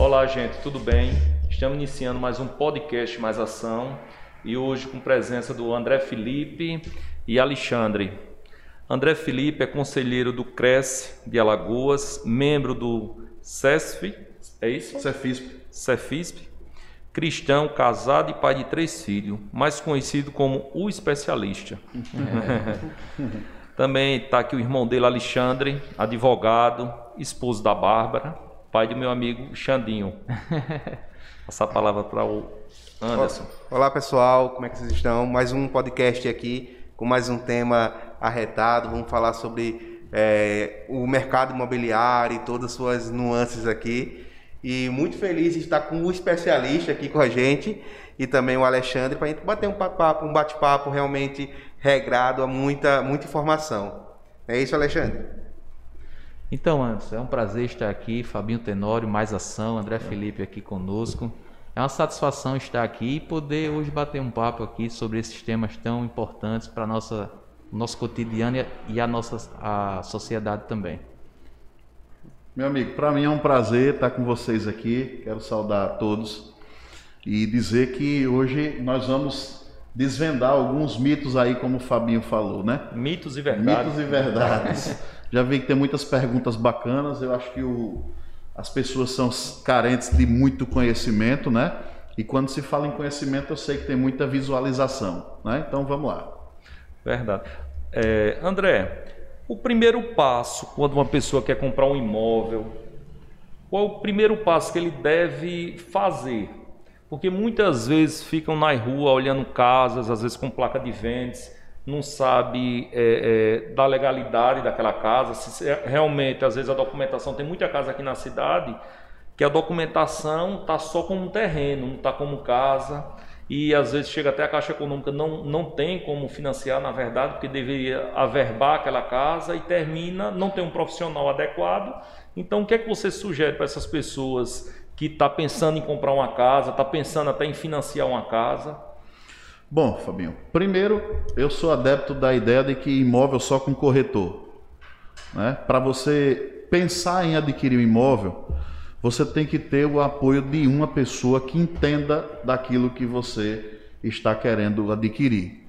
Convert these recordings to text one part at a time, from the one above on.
Olá, gente, tudo bem? Estamos iniciando mais um podcast Mais Ação e hoje com presença do André Felipe e Alexandre. André Felipe é conselheiro do Cresce de Alagoas, membro do CESF, é isso? Cefisp. Cefisp, cristão, casado e pai de três filhos, mais conhecido como o especialista. Também está aqui o irmão dele, Alexandre, advogado, esposo da Bárbara pai do meu amigo Xandinho. Passar a palavra para o Anderson. Olá pessoal, como é que vocês estão? Mais um podcast aqui com mais um tema arretado. Vamos falar sobre é, o mercado imobiliário e todas as suas nuances aqui. E muito feliz de estar com o especialista aqui com a gente e também o Alexandre para a gente bater um papo, um bate-papo realmente regrado a muita, muita informação. É isso, Alexandre? Então, Anderson, é um prazer estar aqui. Fabinho Tenório, mais ação, André Felipe aqui conosco. É uma satisfação estar aqui e poder hoje bater um papo aqui sobre esses temas tão importantes para nossa nosso cotidiano e a nossa a sociedade também. Meu amigo, para mim é um prazer estar com vocês aqui. Quero saudar a todos e dizer que hoje nós vamos desvendar alguns mitos aí, como o Fabinho falou, né? Mitos e verdades. Mitos e verdades. Já vi que tem muitas perguntas bacanas. Eu acho que o, as pessoas são carentes de muito conhecimento, né? E quando se fala em conhecimento, eu sei que tem muita visualização, né? Então vamos lá. Verdade. É, André, o primeiro passo quando uma pessoa quer comprar um imóvel, qual é o primeiro passo que ele deve fazer? Porque muitas vezes ficam na rua olhando casas, às vezes com placa de vendas não sabe é, é, da legalidade daquela casa, se realmente, às vezes, a documentação, tem muita casa aqui na cidade que a documentação está só como terreno, não está como casa, e às vezes chega até a Caixa Econômica, não, não tem como financiar, na verdade, porque deveria averbar aquela casa e termina, não tem um profissional adequado. Então, o que é que você sugere para essas pessoas que estão tá pensando em comprar uma casa, está pensando até em financiar uma casa? Bom, Fabinho, primeiro eu sou adepto da ideia de que imóvel só com corretor. Né? Para você pensar em adquirir um imóvel, você tem que ter o apoio de uma pessoa que entenda daquilo que você está querendo adquirir.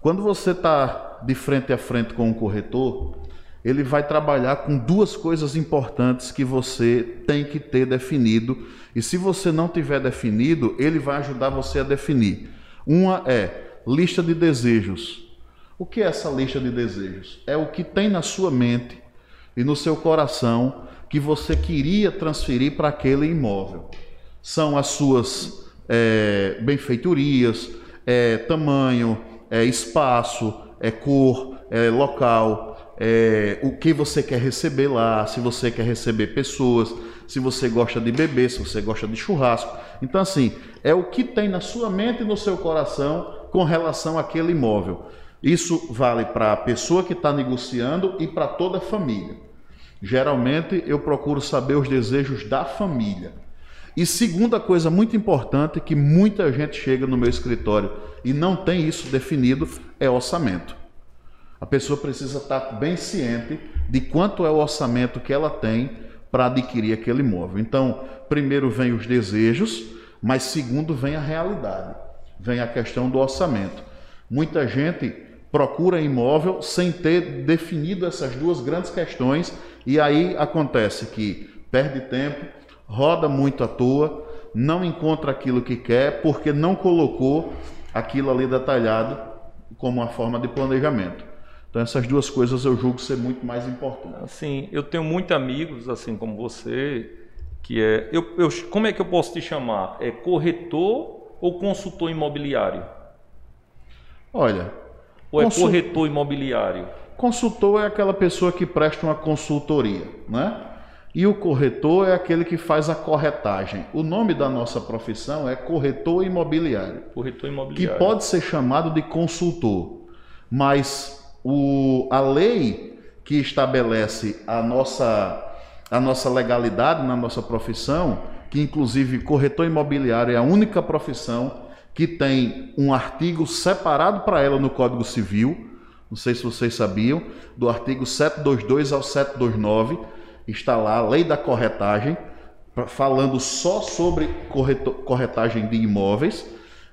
Quando você está de frente a frente com um corretor, ele vai trabalhar com duas coisas importantes que você tem que ter definido. E se você não tiver definido, ele vai ajudar você a definir. Uma é lista de desejos. O que é essa lista de desejos? É o que tem na sua mente e no seu coração que você queria transferir para aquele imóvel. São as suas é, benfeitorias, é, tamanho, é, espaço, é cor, é local, é, o que você quer receber lá, se você quer receber pessoas, se você gosta de beber, se você gosta de churrasco. Então, assim, é o que tem na sua mente e no seu coração com relação àquele imóvel. Isso vale para a pessoa que está negociando e para toda a família. Geralmente eu procuro saber os desejos da família. E segunda coisa muito importante que muita gente chega no meu escritório e não tem isso definido é orçamento. A pessoa precisa estar tá bem ciente de quanto é o orçamento que ela tem para adquirir aquele imóvel. Então, primeiro vem os desejos, mas segundo vem a realidade, vem a questão do orçamento. Muita gente procura imóvel sem ter definido essas duas grandes questões e aí acontece que perde tempo, roda muito à toa, não encontra aquilo que quer porque não colocou aquilo ali detalhado como uma forma de planejamento. Então essas duas coisas eu julgo ser muito mais importantes. Assim, eu tenho muitos amigos, assim como você, que é, eu, eu, como é que eu posso te chamar? É corretor ou consultor imobiliário? Olha, ou é corretor imobiliário? Consultor é aquela pessoa que presta uma consultoria, né? E o corretor é aquele que faz a corretagem. O nome da nossa profissão é corretor imobiliário. Corretor imobiliário. Que pode ser chamado de consultor, mas o, a lei que estabelece a nossa, a nossa legalidade na nossa profissão, que inclusive corretor imobiliário é a única profissão que tem um artigo separado para ela no Código Civil, não sei se vocês sabiam, do artigo 722 ao 729, está lá a lei da corretagem, falando só sobre corretagem de imóveis.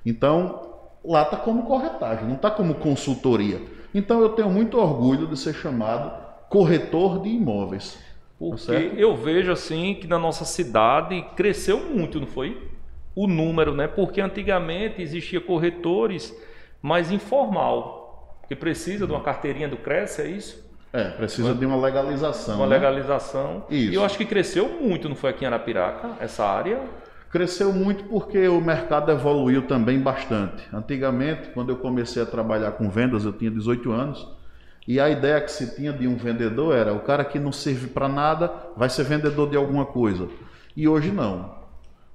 Então, lá está como corretagem, não está como consultoria. Então, eu tenho muito orgulho de ser chamado corretor de imóveis. Porque certo? eu vejo assim que na nossa cidade cresceu muito, não foi? O número, né? Porque antigamente existia corretores mais informal, que precisa de uma carteirinha do Cresce, é isso? É, precisa de uma legalização. Uma né? legalização. Isso. E eu acho que cresceu muito, não foi aqui em Arapiraca, essa área? Cresceu muito porque o mercado evoluiu também bastante. Antigamente, quando eu comecei a trabalhar com vendas, eu tinha 18 anos, e a ideia que se tinha de um vendedor era o cara que não serve para nada vai ser vendedor de alguma coisa. E hoje não.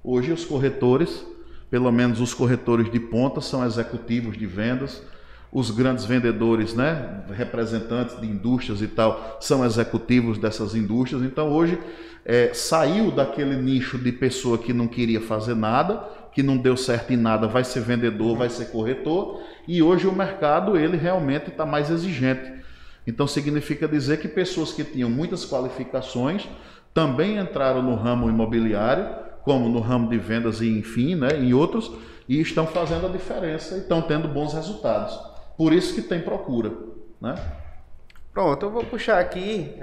Hoje os corretores, pelo menos os corretores de ponta, são executivos de vendas. Os grandes vendedores, né, representantes de indústrias e tal, são executivos dessas indústrias. Então hoje é, saiu daquele nicho de pessoa que não queria fazer nada, que não deu certo em nada, vai ser vendedor, vai ser corretor. E hoje o mercado ele realmente está mais exigente. Então significa dizer que pessoas que tinham muitas qualificações também entraram no ramo imobiliário, como no ramo de vendas e enfim, né, em outros, e estão fazendo a diferença e estão tendo bons resultados. Por isso que tem procura, né? Pronto, eu vou puxar aqui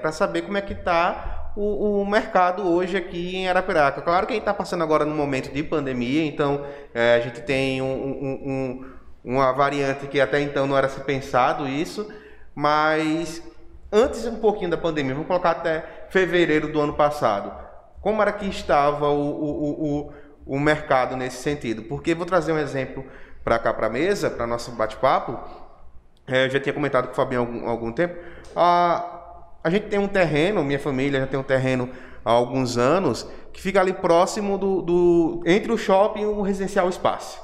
para saber como é que está o, o mercado hoje aqui em Arapiraca. Claro que a gente está passando agora num momento de pandemia, então é, a gente tem um- um- um- uma variante que até então não era se pensado isso, mas antes um pouquinho da pandemia, vamos colocar até fevereiro do ano passado, como era que estava o, o, o, o mercado nesse sentido? Porque vou trazer um exemplo para cá para a mesa, para nosso bate-papo, é, eu já tinha comentado com o Fabinho há algum, algum tempo. A, a gente tem um terreno, minha família já tem um terreno há alguns anos, que fica ali próximo do, do- entre o shopping e o residencial espaço.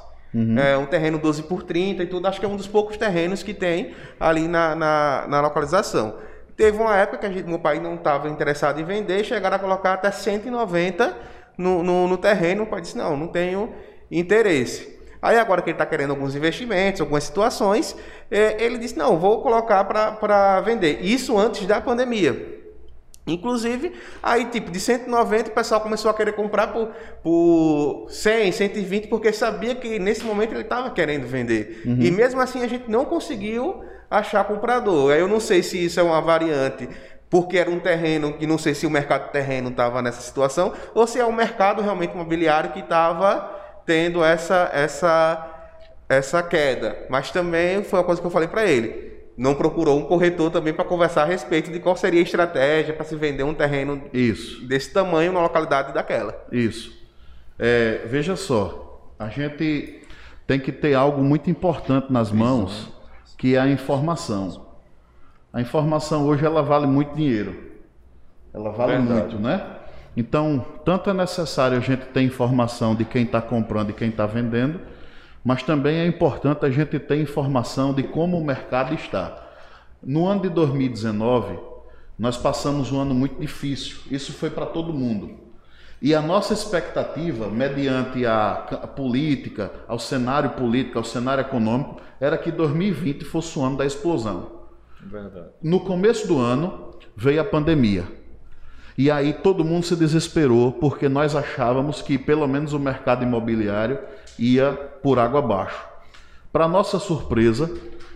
É um terreno 12 por 30 e tudo, acho que é um dos poucos terrenos que tem ali na, na, na localização. Teve uma época que a gente- meu pai não estava interessado em vender, chegaram a colocar até 190 no, no, no terreno. O pai disse: Não, não tenho interesse. Aí agora que ele está querendo alguns investimentos, algumas situações, eh, ele disse, não, vou colocar para vender. Isso antes da pandemia. Inclusive, aí tipo, de 190 o pessoal começou a querer comprar por, por 100, 120, porque sabia que nesse momento ele estava querendo vender. E mesmo assim a gente não conseguiu achar comprador. Eu não sei se isso é uma variante porque era um terreno que não sei se o mercado terreno estava nessa situação, ou se é o mercado realmente imobiliário que estava tendo essa, essa, essa queda. Mas também foi uma coisa que eu falei para ele. Não procurou um corretor também para conversar a respeito de qual seria a estratégia para se vender um terreno Isso. desse tamanho na localidade daquela. Isso. É, veja só, a gente tem que ter algo muito importante nas mãos, que é a informação. A informação hoje ela vale muito dinheiro. Ela vale Verdade. muito, né? Então, tanto é necessário a gente ter informação de quem está comprando e quem está vendendo, mas também é importante a gente ter informação de como o mercado está. No ano de 2019, nós passamos um ano muito difícil. Isso foi para todo mundo. E a nossa expectativa, mediante a ca- a política, ao cenário político, ao cenário econômico, era que 2020 fosse o ano da explosão. Verdade. No começo do ano veio a pandemia. E aí todo mundo se desesperou porque nós achávamos que pelo menos o mercado imobiliário ia por água abaixo. Para nossa surpresa,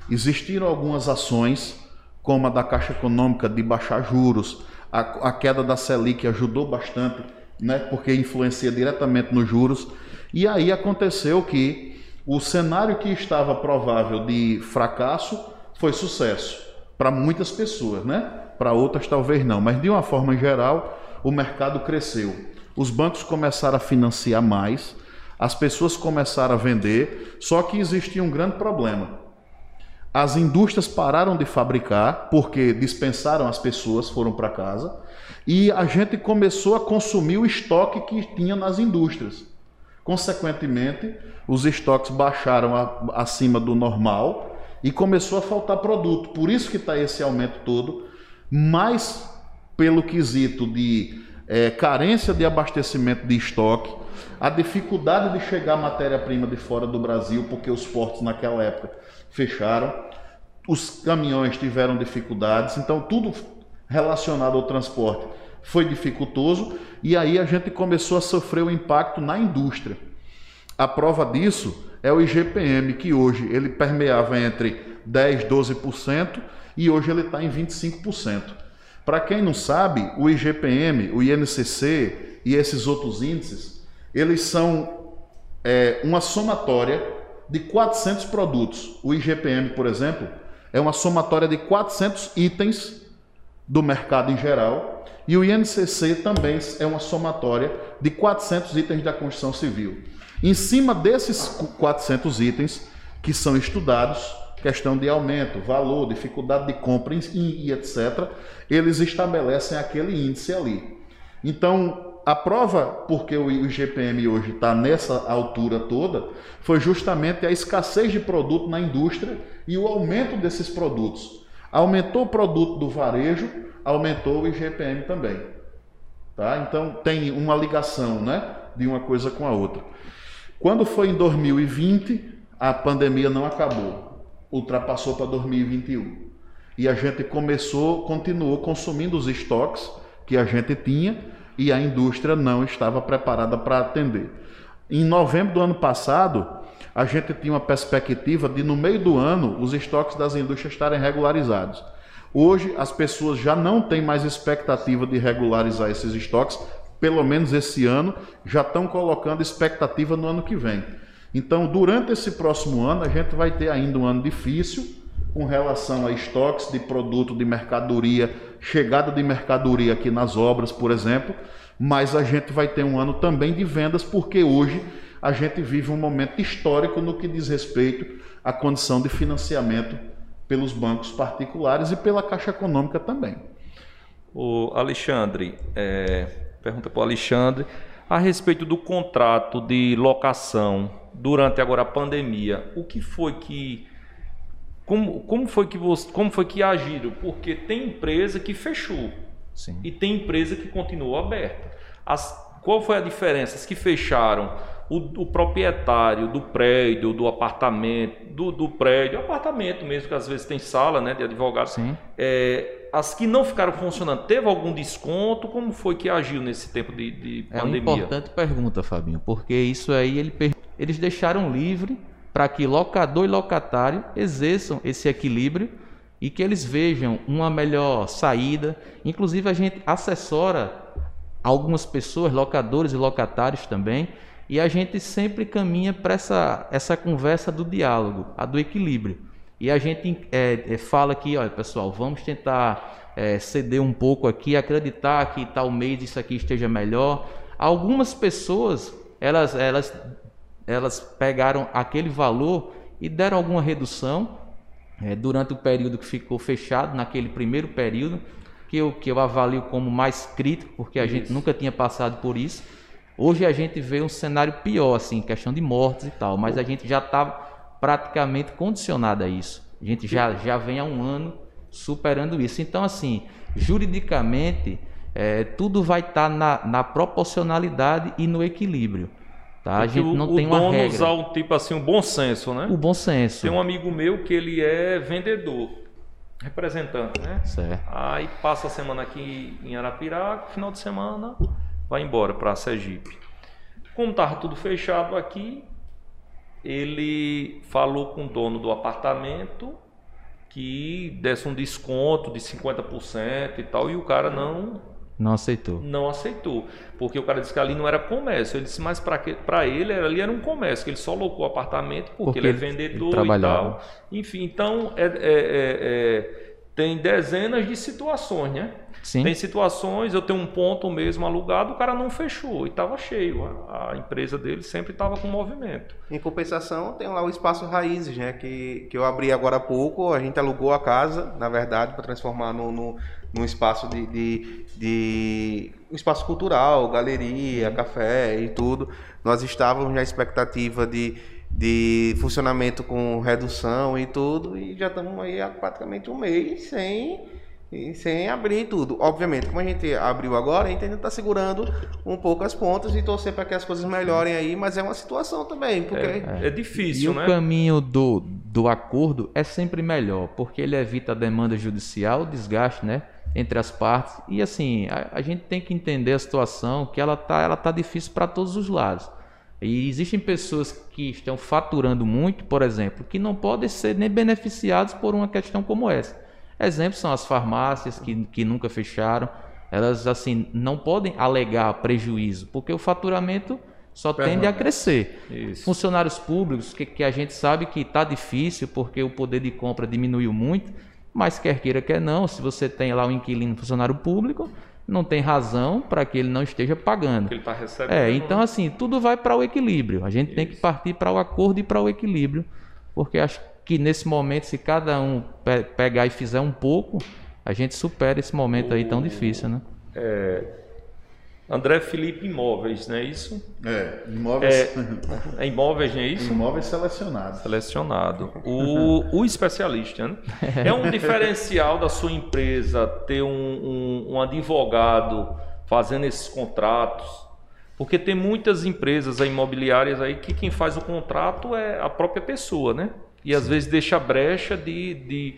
existiram algumas ações, como a da Caixa Econômica de baixar juros, a, a queda da Selic ajudou bastante, né, porque influencia diretamente nos juros. E aí aconteceu que o cenário que estava provável de fracasso foi sucesso para muitas pessoas, né? Para outras talvez não, mas de uma forma geral, o mercado cresceu. Os bancos começaram a financiar mais, as pessoas começaram a vender, só que existia um grande problema. As indústrias pararam de fabricar porque dispensaram as pessoas, foram para casa, e a gente começou a consumir o estoque que tinha nas indústrias. Consequentemente, os estoques baixaram a- acima do normal e começou a faltar produto. Por isso que está esse aumento todo, mais pelo quesito de eh, carência de abastecimento de estoque, a dificuldade de chegar matéria-prima de fora do Brasil, porque os portos naquela época fecharam, os caminhões tiveram dificuldades, então tudo relacionado ao transporte foi dificultoso e aí a gente começou a sofrer o impacto na indústria. A prova disso é o IGPM, que hoje ele permeava entre 10%, 12% e hoje ele está em 25%. Para quem não sabe, o IGPM, o INCC e esses outros índices, eles são é, uma somatória de 400 produtos. O IGPM, por exemplo, é uma somatória de 400 itens do mercado em geral. E o INCC também é uma somatória de 400 itens da construção civil. Em cima desses 400 itens que são estudados, questão de aumento, valor, dificuldade de compra e, etc., eles estabelecem aquele índice ali. Então, a prova porque o IGPM hoje está nessa altura toda foi justamente a escassez de produto na indústria e o aumento desses produtos. Aumentou o produto do varejo, aumentou o IGPM também. Tá? Então tem uma ligação né, de uma coisa com a outra. Quando foi em 2020, a pandemia não acabou, ultrapassou para 2021. E a gente começou, continuou consumindo os estoques que a gente tinha e a indústria não estava preparada para atender. Em novembro do ano passado, a gente tinha uma perspectiva de, no meio do ano, os estoques das indústrias estarem regularizados. Hoje, as pessoas já não têm mais expectativa de regularizar esses estoques, pelo menos esse ano, já estão colocando expectativa no ano que vem. Então, durante esse próximo ano, a gente vai ter ainda um ano difícil com relação a estoques de produto, de mercadoria, chegada de mercadoria aqui nas obras, por exemplo, mas a gente vai ter um ano também de vendas, porque hoje a gente vive um momento histórico no que diz respeito à condição de financiamento pelos bancos particulares e pela Caixa Econômica também. O Alexandre, é, pergunta para o Alexandre a respeito do contrato de locação durante agora a pandemia. O que foi que como, como foi que você, como foi que agiram? Porque tem empresa que fechou Sim. e tem empresa que continuou aberta. As, qual foi a diferença? As que fecharam o, o, proprietário do prédio, do apartamento, do, do, prédio, apartamento mesmo, que às vezes tem sala né, de advogado, é, as que não ficaram funcionando, teve algum desconto? Como foi que agiu nesse tempo de, de pandemia? É uma importante pergunta, Fabinho, porque isso aí ele, eles deixaram livre para que locador e locatário exerçam esse equilíbrio e que eles vejam uma melhor saída. Inclusive, a gente assessora algumas pessoas, locadores e locatários também, e a gente sempre caminha para essa, essa conversa do diálogo, a do equilíbrio. E a gente é, é, fala aqui, olha pessoal, vamos tentar é, ceder um pouco aqui, acreditar que tal mês isso aqui esteja melhor. Algumas pessoas, elas, elas, elas pegaram aquele valor e deram alguma redução é, durante o período que ficou fechado, naquele primeiro período, que eu, que eu avalio como mais crítico, porque a isso. gente nunca tinha passado por isso. Hoje a gente vê um cenário pior, assim, questão de mortes e tal, mas a gente já está praticamente condicionado a isso. A gente já, já vem há um ano superando isso. Então, assim, juridicamente, é, tudo vai estar tá na, na proporcionalidade e no equilíbrio. Tá? A gente não o, tem uma dono regra. usar um tipo assim, um bom senso, né? O bom senso. Tem um amigo meu que ele é vendedor, representante, né? Certo. Aí passa a semana aqui em Arapiraca, final de semana vai embora para Sergipe. Como estava tudo fechado aqui, ele falou com o dono do apartamento que desse um desconto de 50% e tal, e o cara não não aceitou. Não aceitou, porque o cara disse que ali não era comércio. Ele disse, mas para ele ali era um comércio, que ele só locou o apartamento porque, porque ele é vendedor ele e tal. Enfim, então é, é, é, é, tem dezenas de situações, né? Sim. Tem situações, eu tenho um ponto mesmo alugado, o cara não fechou e estava cheio. A, a, empresa dele sempre estava com movimento. Em compensação, tem lá o espaço Raízes, né? Que, que eu abri agora há pouco. A gente alugou a casa, na verdade, para transformar no, no, num espaço de, de, de, um espaço cultural, galeria, café e tudo. Nós estávamos na expectativa de, de funcionamento com redução e tudo, e já estamos aí há praticamente um mês sem e sem abrir tudo. Obviamente, como a gente abriu agora, a gente ainda está segurando um pouco as pontas e torcer para que as coisas melhorem aí, mas é uma situação também, porque é, é difícil, e né? o caminho do, do acordo é sempre melhor, porque ele evita a demanda judicial, o desgaste, né? entre as partes. E assim, a, a gente tem que entender a situação que ela tá, ela tá difícil para todos os lados. E existem pessoas que estão faturando muito, por exemplo, que não podem ser nem beneficiados por uma questão como essa. Exemplos são as farmácias que, que nunca fecharam. Elas assim não podem alegar prejuízo, porque o faturamento só tende a crescer. Isso. Funcionários públicos, que, que a gente sabe que está difícil porque o poder de compra diminuiu muito, mas quer queira, quer não, se você tem lá um inquilino funcionário público, não tem razão para que ele não esteja pagando. Ele está recebendo. É, então assim, tudo vai para o equilíbrio. A gente Isso. tem que partir para o acordo e para o equilíbrio, porque acho que nesse momento, se cada um pe pegar e fizer um pouco, a gente supera esse momento o... aí tão difícil, né? É... André Felipe Imóveis, não é isso? É, imóveis. É, é imóveis, não é isso? Imóveis selecionados. Selecionado. O, o especialista, né? É um diferencial da sua empresa ter um, um, um advogado fazendo esses contratos, porque tem muitas empresas imobiliárias aí que quem faz o contrato é a própria pessoa, né? E às Sim. vezes deixa brecha de, de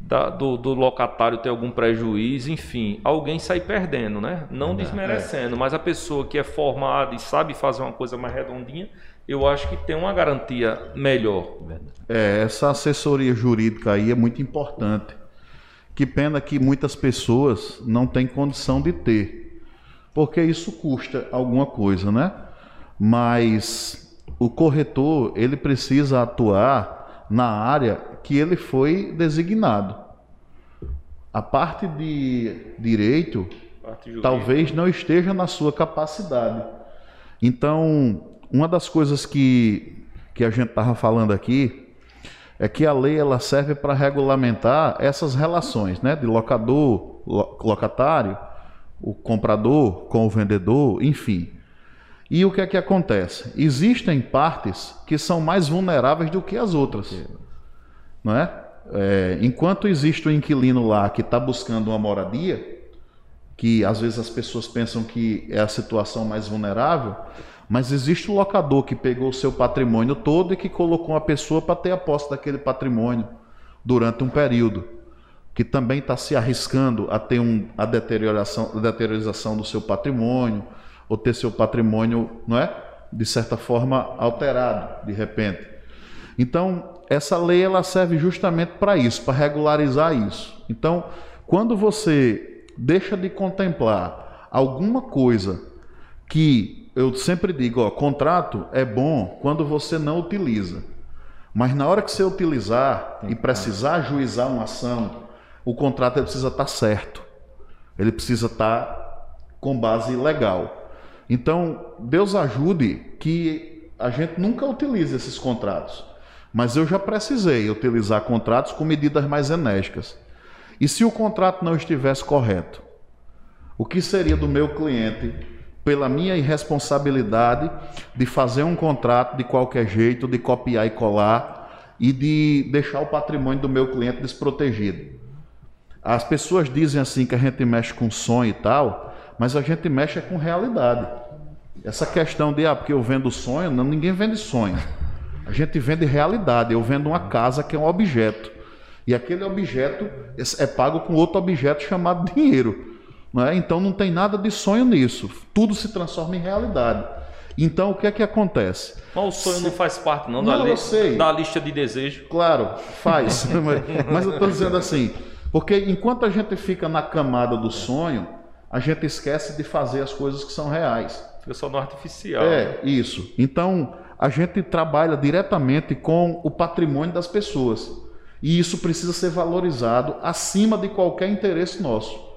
da, do, do, locatário ter algum prejuízo, enfim, alguém sai perdendo, né? Não desmerecendo, é. mas a pessoa que é formada e sabe fazer uma coisa mais redondinha, eu acho que tem uma garantia melhor. É, essa assessoria jurídica aí é muito importante. Que pena que muitas pessoas não têm condição de ter, porque isso custa alguma coisa, né? Mas o corretor, ele precisa atuar na área que ele foi designado. A parte de direito parte talvez não esteja na sua capacidade. Então, uma das coisas que, que a gente estava falando aqui é que a lei ela serve para regulamentar essas relações, né, de locador, locatário, o comprador com o vendedor, enfim. E o que é que acontece? Existem partes que são mais vulneráveis do que as outras. Não é? é enquanto existe o um inquilino lá que está buscando uma moradia, que às vezes as pessoas pensam que é a situação mais vulnerável, mas existe o locador que pegou o seu patrimônio todo e que colocou uma pessoa para ter a posse daquele patrimônio durante um período, que também está se arriscando a ter um, a deterioração, a deteriorização do seu patrimônio, ou ter seu patrimônio, não é? De certa forma alterado, de repente. Então, essa lei ela serve justamente para isso, para regularizar isso. Então, quando você deixa de contemplar alguma coisa que eu sempre digo, ó, contrato é bom quando você não utiliza. Mas na hora que você utilizar e precisar ajuizar uma ação, o contrato precisa estar certo. Ele precisa estar com base legal. Então, Deus ajude que a gente nunca utilize esses contratos. Mas eu já precisei utilizar contratos com medidas mais enérgicas. E se o contrato não estivesse correto? O que seria do meu cliente pela minha irresponsabilidade de fazer um contrato de qualquer jeito, de copiar e colar e de deixar o patrimônio do meu cliente desprotegido? As pessoas dizem assim que a gente mexe com sonho e tal, mas a gente mexe com realidade. Essa questão de, ah, porque eu vendo sonho, não, ninguém vende sonho. A gente vende realidade. Eu vendo uma casa que é um objeto. E aquele objeto é pago com outro objeto chamado dinheiro. Não é? Então não tem nada de sonho nisso. Tudo se transforma em realidade. Então o que é que acontece? Mas o sonho Se... não faz parte não, não da, li... da lista de desejo. Claro, faz. mas eu estou dizendo assim, porque enquanto a gente fica na camada do sonho, a gente esquece de fazer as coisas que são reais. Fica só no artificial. É, né? isso. Então, a gente trabalha diretamente com o patrimônio das pessoas. E isso precisa ser valorizado acima de qualquer interesse nosso.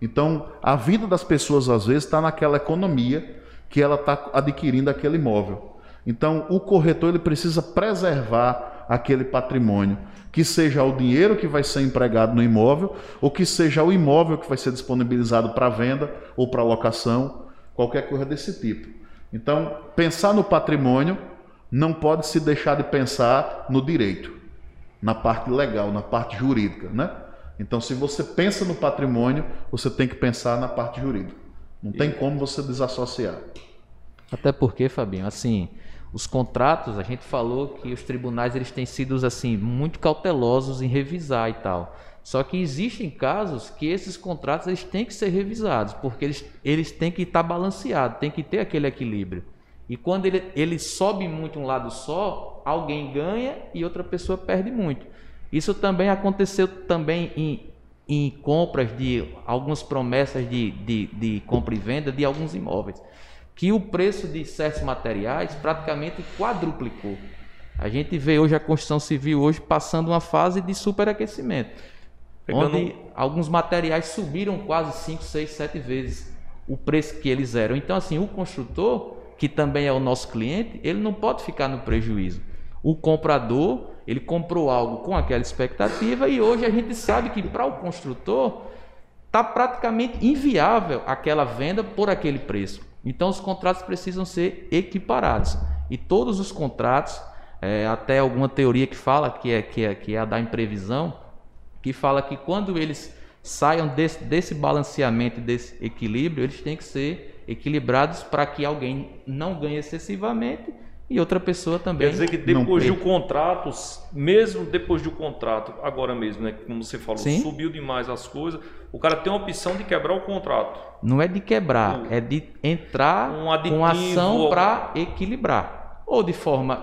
Então, a vida das pessoas, às vezes, está naquela economia que ela está adquirindo aquele imóvel. Então, o corretor ele precisa preservar aquele patrimônio que seja o dinheiro que vai ser empregado no imóvel, ou que seja o imóvel que vai ser disponibilizado para venda ou para locação, qualquer coisa desse tipo. Então, pensar no patrimônio não pode se deixar de pensar no direito, na parte legal, na parte jurídica, né? Então, se você pensa no patrimônio, você tem que pensar na parte jurídica. Não tem como você desassociar. Até porque, Fabinho, assim, os contratos, a gente falou que os tribunais eles têm sido assim muito cautelosos em revisar e tal. Só que existem casos que esses contratos eles têm que ser revisados, porque eles, eles têm que estar balanceados, tem que ter aquele equilíbrio. E quando ele, ele sobe muito um lado só, alguém ganha e outra pessoa perde muito. Isso também aconteceu também em, em compras de algumas promessas de, de, de compra e venda de alguns imóveis que o preço de certos materiais praticamente quadruplicou. A gente vê hoje a construção civil hoje passando uma fase de superaquecimento, Pegando... onde alguns materiais subiram quase 5, 6, 7 vezes o preço que eles eram. Então, assim, o construtor, que também é o nosso cliente, ele não pode ficar no prejuízo. O comprador, ele comprou algo com aquela expectativa e hoje a gente sabe que para o construtor está praticamente inviável aquela venda por aquele preço. Então os contratos precisam ser equiparados. E todos os contratos, é, até alguma teoria que fala que é, que, é, que é a da imprevisão, que fala que quando eles saiam desse, desse balanceamento, desse equilíbrio, eles têm que ser equilibrados para que alguém não ganhe excessivamente e outra pessoa também. Quer dizer que depois do contrato, mesmo depois do contrato, agora mesmo, né, como você falou, Sim. subiu demais as coisas, o cara tem a opção de quebrar o contrato. Não é de quebrar, o, é de entrar um com ação para equilibrar. Ou de forma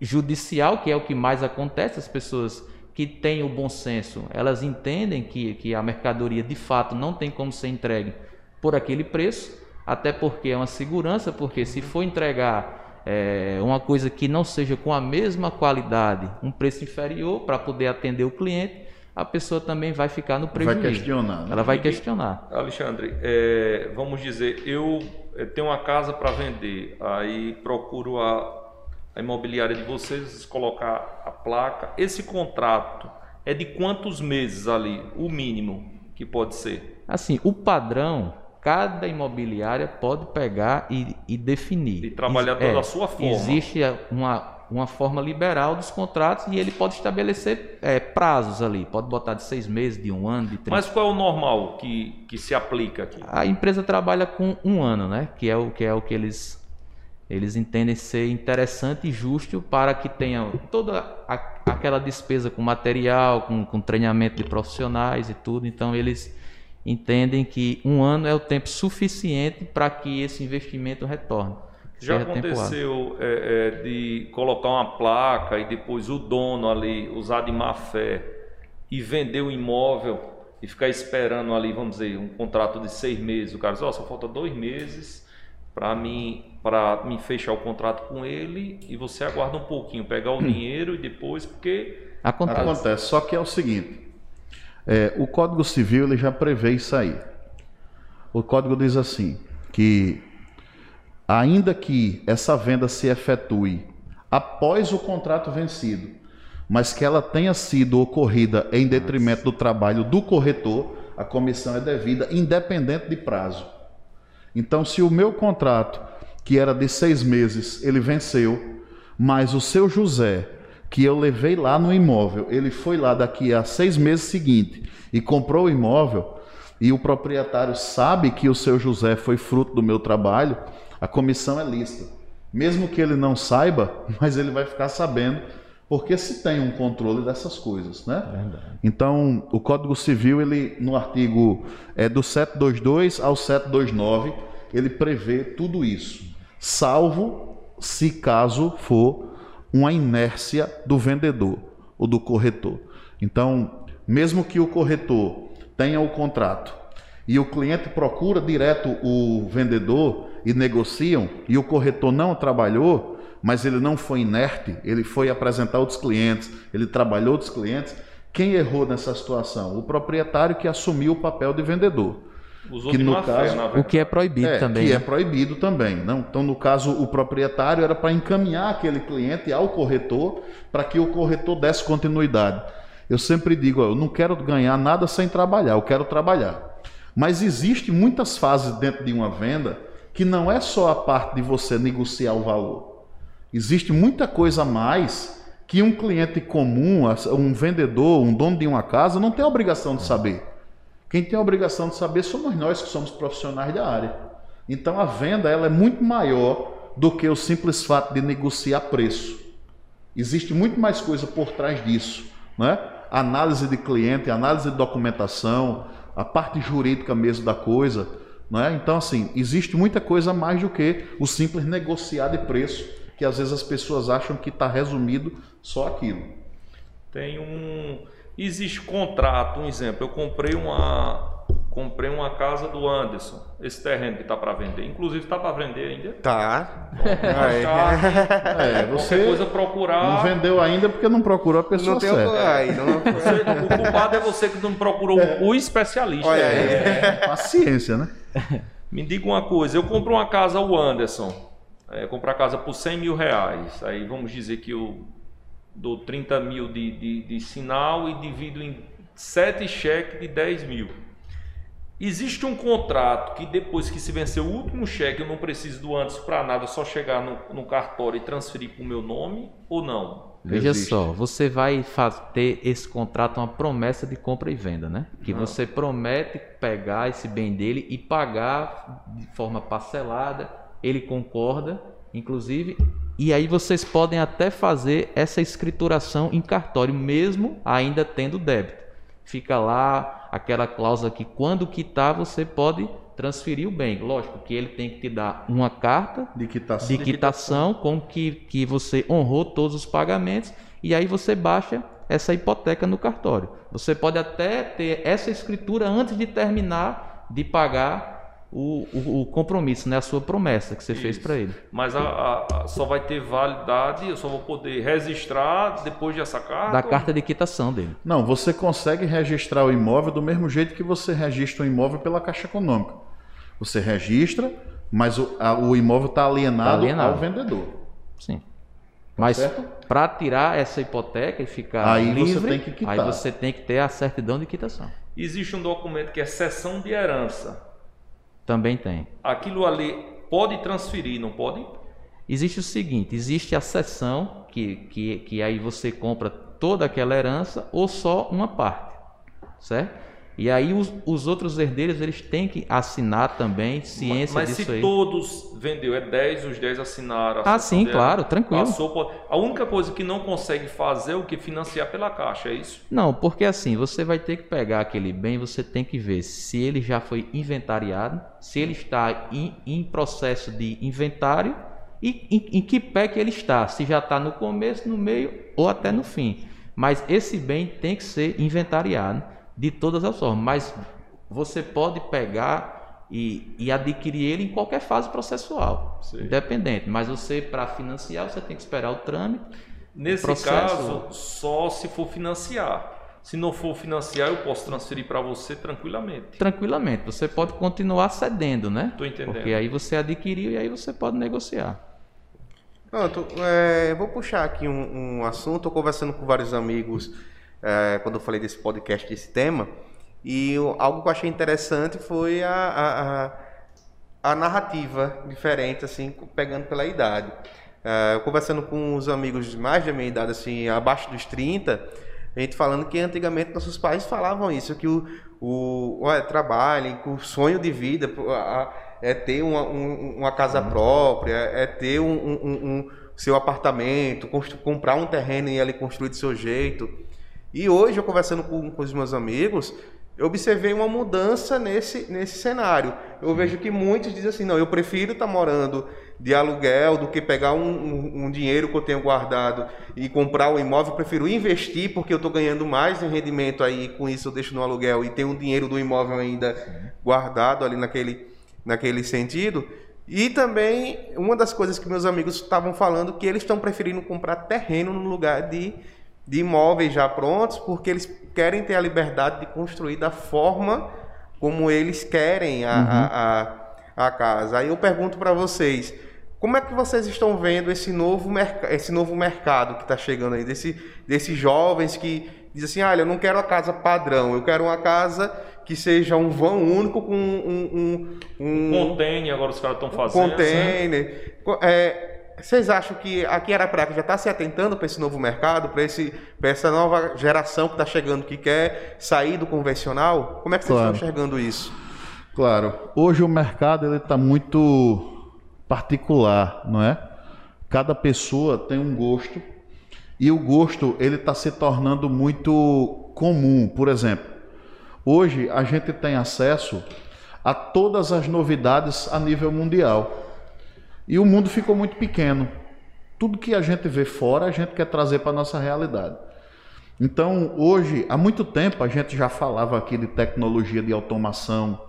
extrajudicial, que é o que mais acontece, as pessoas que têm o bom senso, elas entendem que, que a mercadoria de fato não tem como ser entregue por aquele preço até porque é uma segurança, porque se for entregar é, uma coisa que não seja com a mesma qualidade, um preço inferior para poder atender o cliente, a pessoa também vai ficar no prejuízo. Vai questionar. Né? Ela vai questionar. Alexandre, é, vamos dizer, eu é, tenho uma casa para vender, aí procuro a, a imobiliária de vocês colocar a placa. Esse contrato é de quantos meses ali, o mínimo que pode ser? Assim, o padrão cada imobiliária pode pegar e, e definir. E trabalhar toda é, a sua forma. Existe uma, uma forma liberal dos contratos e ele pode estabelecer é, prazos ali. Pode botar de seis meses, de um ano, de três. Mas qual é o normal que, que se aplica aqui? A empresa trabalha com um ano, né? Que é o que, é o que eles, eles entendem ser interessante e justo para que tenha toda a, aquela despesa com material, com, com treinamento de profissionais e tudo. Então eles entendem que um ano é o tempo suficiente para que esse investimento retorne. Já aconteceu é, é, de colocar uma placa e depois o dono ali usar de má fé e vender o imóvel e ficar esperando ali, vamos dizer, um contrato de seis meses. O cara diz, oh, só falta dois meses para mim, para me fechar o contrato com ele e você aguarda um pouquinho, pegar o dinheiro e depois, porque... Acontece. Acontece, só que é o seguinte, é, o Código Civil ele já prevê isso aí. O código diz assim: que ainda que essa venda se efetue após o contrato vencido, mas que ela tenha sido ocorrida em detrimento do trabalho do corretor, a comissão é devida, independente de prazo. Então, se o meu contrato, que era de seis meses, ele venceu, mas o seu José que eu levei lá no imóvel. Ele foi lá daqui a seis meses seguinte e comprou o imóvel e o proprietário sabe que o seu José foi fruto do meu trabalho, a comissão é lista. Mesmo que ele não saiba, mas ele vai ficar sabendo, porque se tem um controle dessas coisas, né? Verdade. Então, o Código Civil, ele no artigo é do 722 ao 729, ele prevê tudo isso, salvo se caso for uma inércia do vendedor ou do corretor. Então, mesmo que o corretor tenha o contrato e o cliente procura direto o vendedor e negociam e o corretor não trabalhou, mas ele não foi inerte, ele foi apresentar outros clientes, ele trabalhou outros clientes, quem errou nessa situação? O proprietário que assumiu o papel de vendedor. Usou que no caso, fé, o que é proibido é, também. Que é né? proibido também. Não? Então, no caso, o proprietário era para encaminhar aquele cliente ao corretor para que o corretor desse continuidade. Eu sempre digo, eu não quero ganhar nada sem trabalhar, eu quero trabalhar. Mas existe muitas fases dentro de uma venda que não é só a parte de você negociar o valor. Existe muita coisa a mais que um cliente comum, um vendedor, um dono de uma casa não tem a obrigação de saber. Quem tem a obrigação de saber somos nós que somos profissionais da área. Então a venda ela é muito maior do que o simples fato de negociar preço. Existe muito mais coisa por trás disso, né? Análise de cliente, análise de documentação, a parte jurídica mesmo da coisa, né? Então assim, existe muita coisa mais do que o simples negociar de preço, que às vezes as pessoas acham que está resumido só aquilo. Tem um existe contrato, um exemplo, eu comprei uma comprei uma casa do Anderson, esse terreno que está para vender. Inclusive está para vender ainda. Tá. É, você coisa procurar. não vendeu ainda porque não procurou a pessoa Não certa. o... Aí, não... Você- o culpado é você que não procurou o especialista. Olha aí. É. Paciência, né? Me diga uma coisa, eu compro uma casa o Anderson, é, compro a casa por 100 mil reais. Aí vamos dizer que eu dou 30 mil de, de, de sinal e divido em sete cheques de 10 mil. Existe um contrato que depois que se vencer o último cheque eu não preciso do Anderson para nada, só chegar no, no cartório e transferir para o meu nome ou não? Veja Existe. só, você vai ter esse contrato uma promessa de compra e venda, né? Que você promete pegar esse bem dele e pagar de forma parcelada, ele concorda, inclusive, e aí vocês podem até fazer essa escrituração em cartório, mesmo ainda tendo débito. Fica lá aquela cláusula que quando quitar você pode transferir o bem. Lógico que ele tem que te dar uma carta De quitação. de quitação com que, que você honrou todos os pagamentos e aí você baixa essa hipoteca no cartório. Você pode até ter essa escritura antes de terminar de pagar o, o, o compromisso, né? a sua promessa que você fez Isso. para ele. Mas a, a- a- só vai ter validade, eu só vou poder registrar depois dessa carta? Da carta de quitação dele. Não, você consegue registrar o imóvel do mesmo jeito que você registra o imóvel pela Caixa Econômica. Você registra, mas o, a- o imóvel está alienado, Tá alienado. ao vendedor. Sim. Mas certo? para tirar essa hipoteca e ficar Aí você livre, tem que quitar. aí você tem que ter a certidão de quitação. Existe um documento que é cessão de herança. Também tem. Aquilo ali pode transferir, não pode? Existe o seguinte, existe a sessão que, que, que aí você compra toda aquela herança ou só uma parte, certo? E aí os, os outros herdeiros eles têm que assinar também ciência Mas disso se aí. todos vendeu, é 10, os 10 assinaram. Ah, sim, de claro, tranquilo. Passou, A única coisa que não consegue fazer é o que financiar pela caixa, é isso? Não, porque assim, você vai ter que pegar aquele bem, você tem que ver se ele já foi inventariado, se ele está em, em processo de inventário e em, em que pé que ele está, se já está no começo, no meio ou até no fim. Mas esse bem tem que ser inventariado de todas as formas. Mas você pode pegar e, e adquirir ele em qualquer fase processual, Sei. independente. Mas você, para financiar, você tem que esperar o trâmite. Nesse processo- caso, só se for financiar. Se não for financiar, eu posso transferir para você tranquilamente. tranquilamente. Você pode continuar cedendo, né? Tô entendendo. Porque aí você adquiriu e aí você pode negociar. Pronto, é, eu vou puxar aqui um, um assunto. Estou conversando com vários amigos é, quando eu falei desse podcast, desse tema. E eu- algo que eu achei interessante foi a, a, a- a narrativa diferente, assim, pegando pela idade. É, conversando com os amigos mais da minha idade, assim, abaixo dos 30, a gente falando que antigamente nossos pais falavam isso, que o, o olha, trabalhem, que o sonho de vida a- é ter uma, um- uma casa própria, é ter um, um- um- seu apartamento, comprar um terreno e ali construir do seu jeito. E hoje, eu conversando com, com os meus amigos, eu observei uma mudança nesse, nesse cenário. Eu vejo que muitos dizem assim, não, eu prefiro estar morando de aluguel do que pegar um, um- um dinheiro que eu tenho guardado e comprar um imóvel. Eu prefiro investir porque eu estou ganhando mais em rendimento aí, com isso eu deixo no aluguel e tenho o dinheiro do imóvel ainda guardado ali naquele, naquele sentido. E também, uma das coisas que meus amigos estavam falando, que eles estão preferindo comprar terreno no lugar de, de imóveis já prontos, porque eles querem ter a liberdade de construir da forma como eles querem a, a, a, a casa. Aí eu pergunto para vocês, como é que vocês estão vendo esse novo, merc esse novo mercado que está chegando aí, desse, desses jovens que dizem assim, olha, eu não quero a casa padrão, eu quero uma casa que seja um vão único com um, um, um, Container, agora os caras estão fazendo. né? container. Co- é, vocês acham que aqui Arapiraca já está se atentando para esse novo mercado, para essa nova geração que está chegando, que quer sair do convencional? Como é que vocês Claro. estão enxergando isso? Claro. Hoje o mercado ele está muito particular, não é? Cada pessoa tem um gosto e o gosto ele está se tornando muito comum. Por exemplo, hoje a gente tem acesso a todas as novidades a nível mundial e o mundo ficou muito pequeno. Tudo que a gente vê fora a gente quer trazer para nossa realidade. Então, hoje, há muito tempo a gente já falava aqui de tecnologia de automação.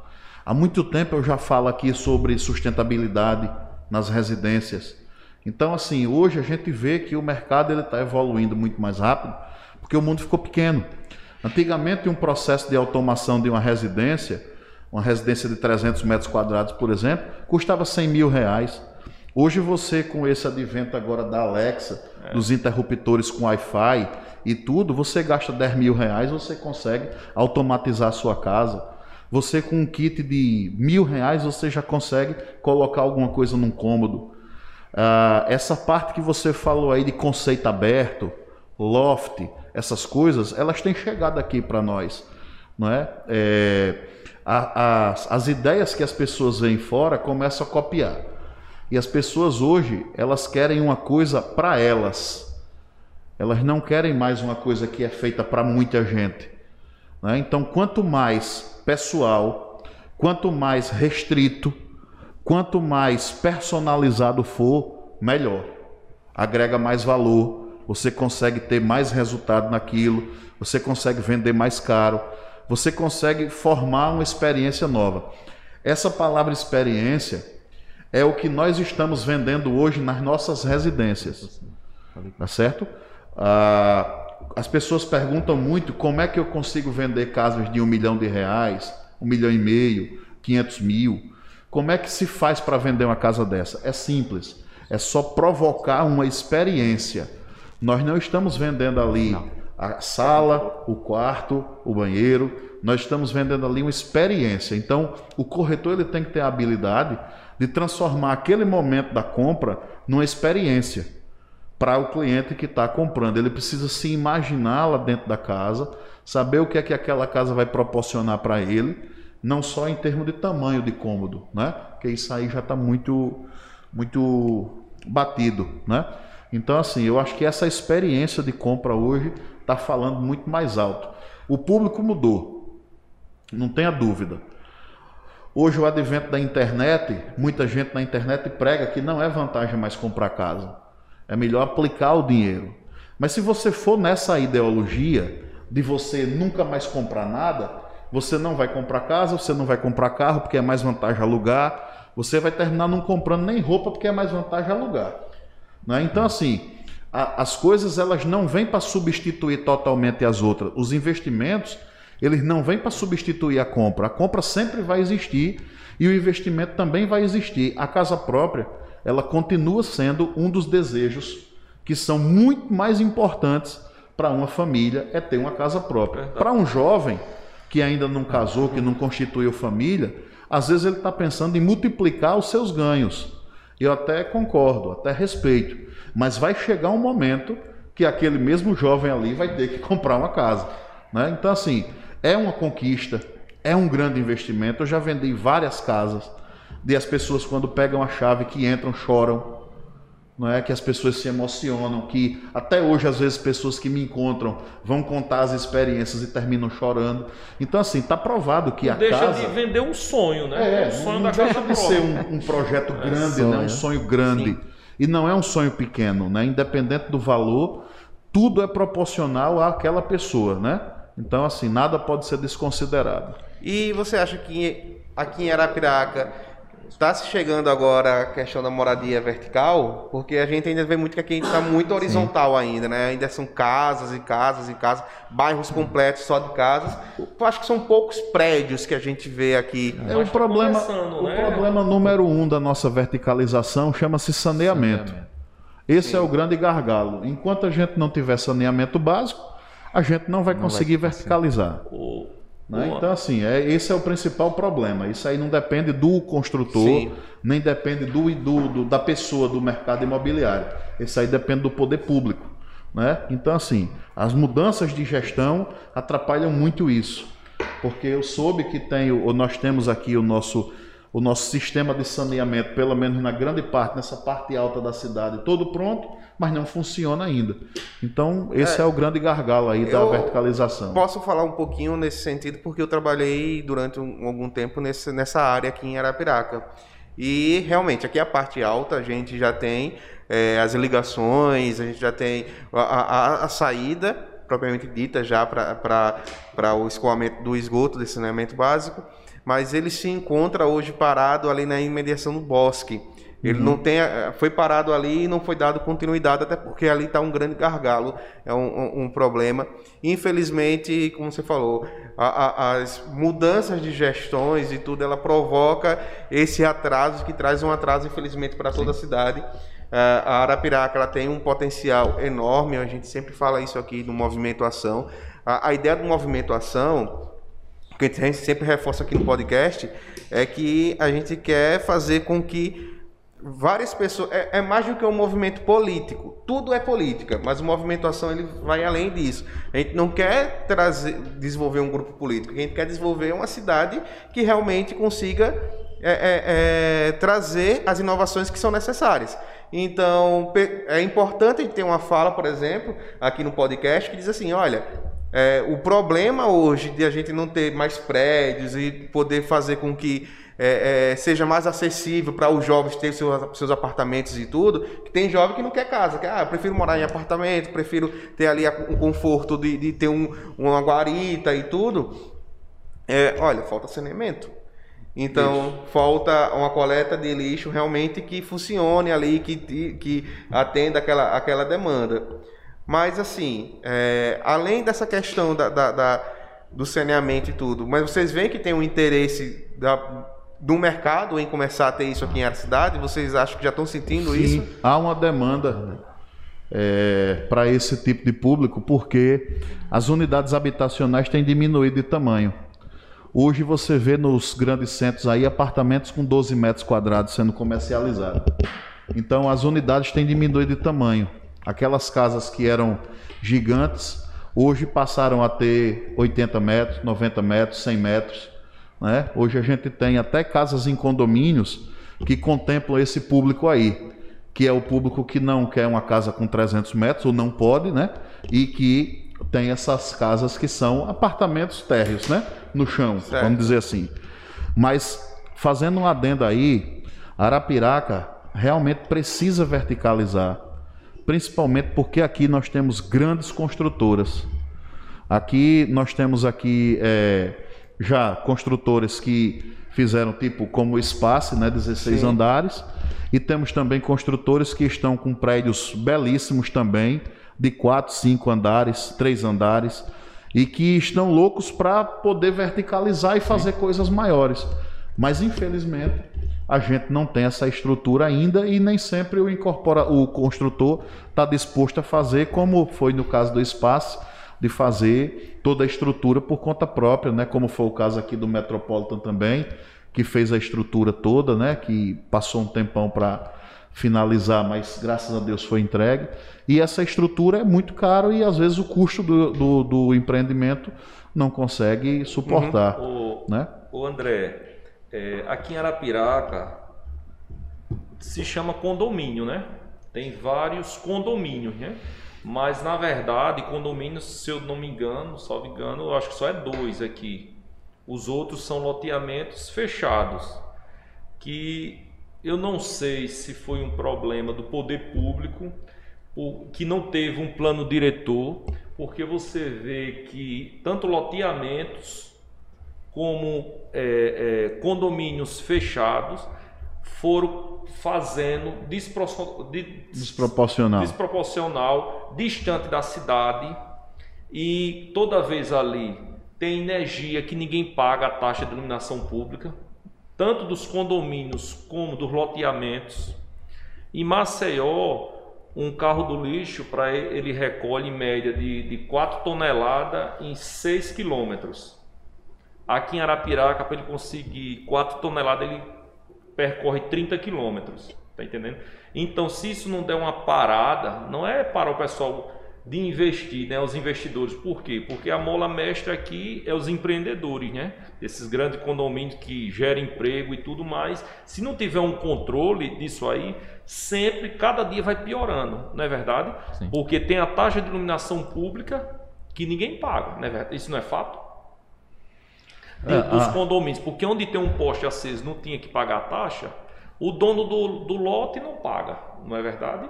Há muito tempo eu já falo aqui sobre sustentabilidade nas residências. Então, assim, hoje a gente vê que o mercado ele está evoluindo muito mais rápido, porque o mundo ficou pequeno. Antigamente, um processo de automação de uma residência, uma residência de 300 metros quadrados, por exemplo, custava 100 mil reais. Hoje você, com esse advento agora da Alexa, é. dos interruptores com Wi-Fi e tudo, você gasta 10 mil reais, você consegue automatizar a sua casa. Você com um kit de mil reais, você já consegue colocar alguma coisa num cômodo. Ah, essa parte que você falou aí de conceito aberto, loft, essas coisas, elas têm chegado aqui para nós. Não é? é a, as, as ideias que as pessoas veem fora começam a copiar. E as pessoas hoje, elas querem uma coisa para elas. Elas não querem mais uma coisa que é feita para muita gente. Né? Então, quanto mais pessoal, quanto mais restrito, quanto mais personalizado for, melhor. Agrega mais valor, você consegue ter mais resultado naquilo, você consegue vender mais caro, você consegue formar uma experiência nova. Essa palavra experiência é o que nós estamos vendendo hoje nas nossas residências. Tá certo? Ah, as pessoas perguntam muito como é que eu consigo vender casas de um milhão de reais, um milhão e meio, quinhentos mil. Como é que se faz para vender uma casa dessa? É simples. É só provocar uma experiência. Nós não estamos vendendo ali não. a sala, o quarto, o banheiro. Nós estamos vendendo ali uma experiência. Então, o corretor ele tem que ter a habilidade de transformar aquele momento da compra numa experiência para o cliente que está comprando. Ele precisa se imaginar lá dentro da casa, saber o que é que aquela casa vai proporcionar para ele, não só em termos de tamanho de cômodo, né? Porque isso aí já está muito, muito batido, né? Então, assim, eu acho que essa experiência de compra hoje está falando muito mais alto. O público mudou, não tenha dúvida. Hoje, o advento da internet, muita gente na internet prega que não é vantagem mais comprar casa. É melhor aplicar o dinheiro. Mas se você for nessa ideologia de você nunca mais comprar nada, você não vai comprar casa, você não vai comprar carro porque é mais vantagem alugar, você vai terminar não comprando nem roupa porque é mais vantagem alugar. Né? Então, assim, a, as coisas elas não vêm para substituir totalmente as outras. Os investimentos eles não vêm para substituir a compra. A compra sempre vai existir e o investimento também vai existir. A casa própria, ela continua sendo um dos desejos que são muito mais importantes para uma família é ter uma casa própria. Para um jovem que ainda não casou, que não constituiu família, às vezes ele está pensando em multiplicar os seus ganhos. Eu até concordo, até respeito, mas vai chegar um momento que aquele mesmo jovem ali vai ter que comprar uma casa. Né? Então, assim, é uma conquista, é um grande investimento. Eu já vendi várias casas de as pessoas quando pegam a chave que entram choram, não é que as pessoas se emocionam, que até hoje às vezes pessoas que me encontram vão contar as experiências e terminam chorando. Então assim está provado que não a deixa casa de vender um sonho, né? É, um sonho não da deixa casa de ser um, um projeto é grande, sonho. né? Um sonho grande Sim. e não é um sonho pequeno, né? Independente do valor, tudo é proporcional àquela pessoa, né? Então, assim, nada pode ser desconsiderado. E você acha que aqui em Arapiraca está se chegando agora a questão da moradia vertical? Porque a gente ainda vê muito que aqui está muito horizontal ainda, né? Ainda são casas e casas e casas, bairros completos só de casas. Eu acho que são poucos prédios que a gente vê aqui. É o Mas tá problema, o né? problema número um da nossa verticalização chama-se saneamento. Esse é o grande gargalo. Enquanto a gente não tiver saneamento básico, a gente não vai Não conseguir vai verticalizar. O- né? Então, assim, é, esse é o principal problema. Isso aí não depende do construtor, Sim. nem depende do, do- do- da pessoa do mercado imobiliário. Isso aí depende do poder público. Né? Então, assim, as mudanças de gestão atrapalham muito isso. Porque eu soube que tem, nós temos aqui o nosso, o nosso sistema de saneamento, pelo menos na grande parte, nessa parte alta da cidade, todo pronto, mas não funciona ainda. Então, esse é, é o grande gargalo aí da verticalização. Posso falar um pouquinho nesse sentido, porque eu trabalhei durante um, algum tempo nesse, nessa área aqui em Arapiraca. E realmente, aqui a parte alta a gente já tem é, as ligações, a gente já tem a, a, a saída propriamente dita já para o escoamento do esgoto, desse saneamento básico, mas ele se encontra hoje parado ali na imediação do bosque. Ele uhum. não tem, foi parado ali e não foi dado continuidade, até porque ali está um grande gargalo, é um, um, um, problema. Infelizmente, como você falou, a, a, as mudanças de gestões e tudo, ela provoca esse atraso que traz um atraso, infelizmente, para toda Sim. a cidade. A Arapiraca ela tem um potencial enorme, a gente sempre fala isso aqui do movimento ação. A, a ideia do movimento ação, que a gente sempre reforça aqui no podcast, é que a gente quer fazer com que várias pessoas é, é, mais do que um movimento político tudo é política mas o movimento ação ele vai além disso. A gente não quer trazer desenvolver um grupo político a gente quer desenvolver uma cidade que realmente consiga é, é, é trazer as inovações que são necessárias. Então, é importante ter uma fala, por exemplo, aqui no podcast, que diz assim: olha, é, o problema hoje de a gente não ter mais prédios e poder fazer com que é, é, seja mais acessível para os jovens ter seus, seus apartamentos e tudo, que tem jovem que não quer casa, que ah, eu prefiro morar em apartamento, prefiro ter ali o conforto de, de ter um, uma guarita e tudo. É, olha, falta saneamento. Então, falta uma coleta de lixo realmente que funcione ali, que, que atenda aquela, aquela demanda. Mas, assim, é, além dessa questão da, da, da, do saneamento e tudo, mas vocês veem que tem um interesse da, do mercado em começar a ter isso aqui em cidade? Vocês acham que já estão sentindo Sim, isso? Há uma demanda é, para esse tipo de público, porque as unidades habitacionais têm diminuído de tamanho. Hoje você vê nos grandes centros aí apartamentos com 12 metros quadrados sendo comercializados. Então as unidades têm diminuído de tamanho. Aquelas casas que eram gigantes, hoje passaram a ter 80 metros, 90 metros, 100 metros. Né? Hoje a gente tem até casas em condomínios que contemplam esse público aí, que é o público que não quer uma casa com 300 metros ou não pode, né? E que tem essas casas que são apartamentos térreos, né? No chão, certo. vamos dizer assim. Mas fazendo um adendo aí, Arapiraca realmente precisa verticalizar, principalmente porque aqui nós temos grandes construtoras. Aqui nós temos aqui é, já construtores que fizeram tipo como o Espaço, né, 16 Sim. andares, e temos também construtores que estão com prédios belíssimos também, de quatro, cinco andares, três andares, e que estão loucos para poder verticalizar e fazer Sim. coisas maiores. Mas infelizmente a gente não tem essa estrutura ainda e nem sempre o, incorpora, o construtor está disposto a fazer, como foi no caso do espaço, de fazer toda a estrutura por conta própria, né? Como foi o caso aqui do Metropolitan também, que fez a estrutura toda, né? Que passou um tempão para finalizar, mas graças a Deus foi entregue. E essa estrutura é muito caro e às vezes o custo do, do, do empreendimento não consegue suportar. Uhum. O, né? o André, é, aqui em Arapiraca se chama condomínio, né? Tem vários condomínios, né? Mas na verdade, condomínios, se eu não me engano, só me engano, eu acho que só é dois aqui. Os outros são loteamentos fechados, que eu não sei se foi um problema do poder público, que não teve um plano diretor, porque você vê que tanto loteamentos como é, é, condomínios fechados foram fazendo desproporcional. desproporcional, distante da cidade, e toda vez ali tem energia que ninguém paga a taxa de iluminação pública tanto dos condomínios como dos loteamentos. Em Maceió, um carro do lixo, para ele recolhe em média de, de 4 toneladas em 6 quilômetros. Aqui em Arapiraca, para ele conseguir 4 toneladas, ele percorre 30 quilômetros. Tá entendendo? Então, se isso não der uma parada, não é para o pessoal de investir, né, os investidores. Por quê? Porque a mola mestra aqui é os empreendedores, né? Esses grandes condomínios que geram emprego e tudo mais. Se não tiver um controle disso aí, sempre, cada dia vai piorando, não é verdade? Sim. Porque tem a taxa de iluminação pública que ninguém paga, não é verdade? Isso não é fato? É, dos ah. condomínios, porque onde tem um poste aceso não tinha que pagar a taxa, o dono do, do lote não paga, não é verdade?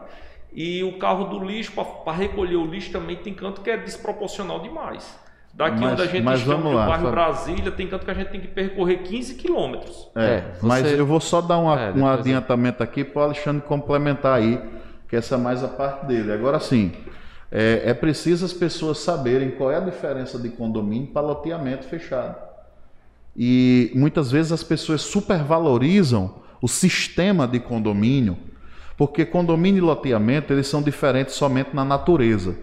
E o carro do lixo, para recolher o lixo, também tem canto que é desproporcional demais. Daqui mas, onde a gente mas está, no bairro Brasília, tem canto que a gente tem que percorrer 15 quilômetros. É, é você... mas eu vou só dar uma, é, um adiantamento aqui para o Alexandre complementar aí, que essa é mais a parte dele. Agora sim, é, é preciso as pessoas saberem qual é a diferença de condomínio para loteamento fechado. E muitas vezes as pessoas supervalorizam o sistema de condomínio, porque condomínio e loteamento eles são diferentes somente na natureza.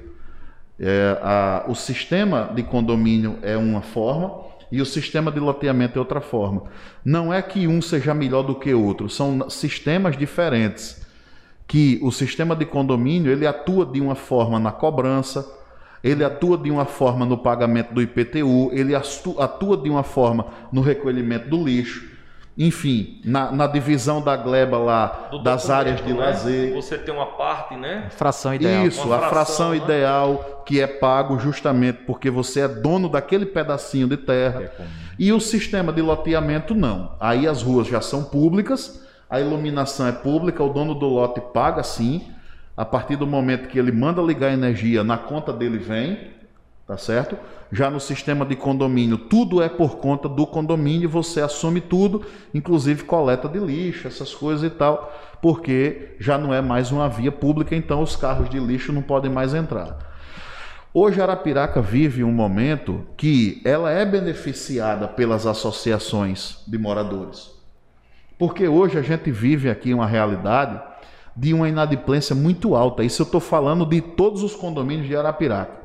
É, a, o sistema de condomínio é uma forma e o sistema de loteamento é outra forma. Não é que um seja melhor do que outro, são sistemas diferentes. Que o sistema de condomínio ele atua de uma forma na cobrança, ele atua de uma forma no pagamento do IPTU, ele atua de uma forma no recolhimento do lixo. Enfim, na, na, divisão da gleba lá Do das áreas de né? lazer. Você tem uma parte, né? Fração ideal. Isso, uma a fração, fração né? ideal que é pago justamente porque você é dono daquele pedacinho de terra. É e o sistema de loteamento não. Aí as ruas já são públicas, a iluminação é pública, o dono do lote paga sim. A partir do momento que ele manda ligar a energia, na conta dele vem, tá certo? Já no sistema de condomínio, tudo é por conta do condomínio, você assume tudo, inclusive coleta de lixo, essas coisas e tal, porque já não é mais uma via pública, então os carros de lixo não podem mais entrar. Hoje Arapiraca vive um momento que ela é beneficiada pelas associações de moradores. Porque hoje a gente vive aqui uma realidade de uma inadimplência muito alta. Isso eu estou falando de todos os condomínios de Arapiraca.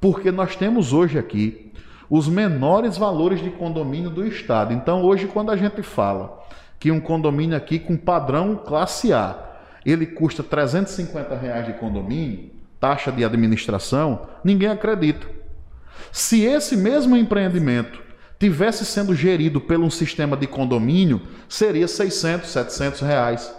Porque nós temos hoje aqui os menores valores de condomínio do estado. Então, hoje, quando a gente fala que um condomínio aqui com padrão classe A, ele custa 350 reais de condomínio, taxa de administração, ninguém acredita. Se esse mesmo empreendimento tivesse sendo gerido pelo um sistema de condomínio, seria 600, 700 reais.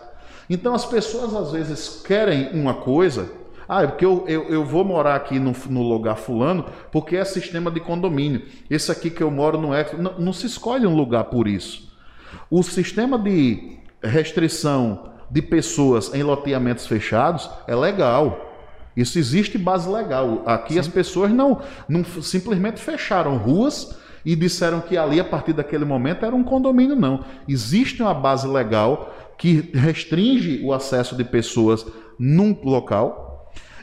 Então as pessoas às vezes querem uma coisa ah, é porque eu, eu, eu vou morar aqui no, no, lugar fulano porque é sistema de condomínio. Esse aqui que eu moro não é. Não, não se escolhe um lugar por isso. O sistema de restrição de pessoas em loteamentos fechados é legal. Isso existe base legal. Aqui Sim. as pessoas não, não simplesmente fecharam ruas e disseram que ali, a partir daquele momento, era um condomínio, não. Existe uma base legal que restringe o acesso de pessoas num local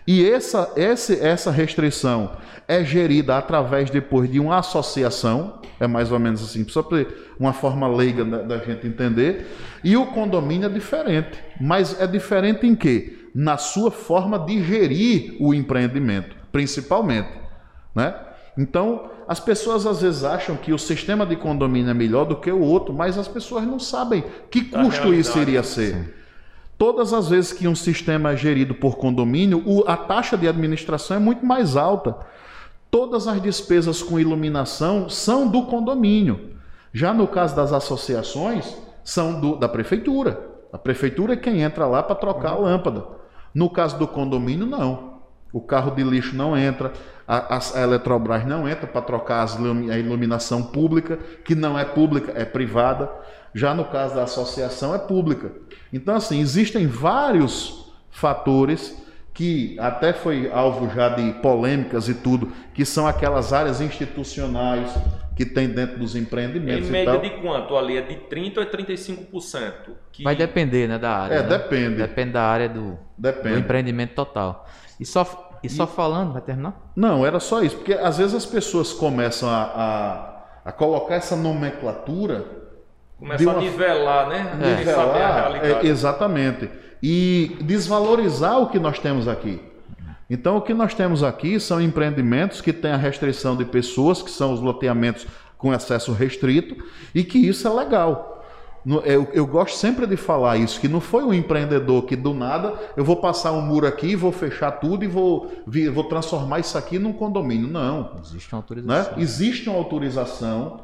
e essa, essa, essa restrição é gerida através depois de uma associação, é mais ou menos assim, só para uma forma leiga da, da, gente entender. E o condomínio é diferente, mas é diferente em quê? Na sua forma de gerir o empreendimento, principalmente, né? Então, as pessoas às vezes acham que o sistema de condomínio é melhor do que o outro, mas as pessoas não sabem que custo isso iria ser. Sim. Todas as vezes que um sistema é gerido por condomínio, a taxa de administração é muito mais alta. Todas as despesas com iluminação são do condomínio. Já no caso das associações, são do, da prefeitura. A prefeitura é quem entra lá para trocar uhum. a lâmpada. No caso do condomínio, não. O carro de lixo não entra, a, a Eletrobras não entra para trocar as, a iluminação pública, que não é pública, é privada. Já no caso da associação, é pública. Então, assim, existem vários fatores que até foi alvo já de polêmicas e tudo, que são aquelas áreas institucionais que tem dentro dos empreendimentos. Em média de quanto ali? É de 30% a 35%? Que... Vai depender né, da área. É, né? depende. Depende da área do, depende. do empreendimento total. E só, e só e... falando, vai terminar? Não, era só isso, porque às vezes as pessoas começam a, a, a colocar essa nomenclatura Começa uma... a nivelar, né? É. Nivelar, é, exatamente. E desvalorizar o que nós temos aqui. Então, o que nós temos aqui são empreendimentos que têm a restrição de pessoas, que são os loteamentos com acesso restrito, e que isso é legal. Eu, eu, gosto sempre de falar isso, que não foi um empreendedor que do nada eu vou passar um muro aqui, vou fechar tudo e vou, vou transformar isso aqui num condomínio. Não. Existe uma autorização. Né? Existe uma autorização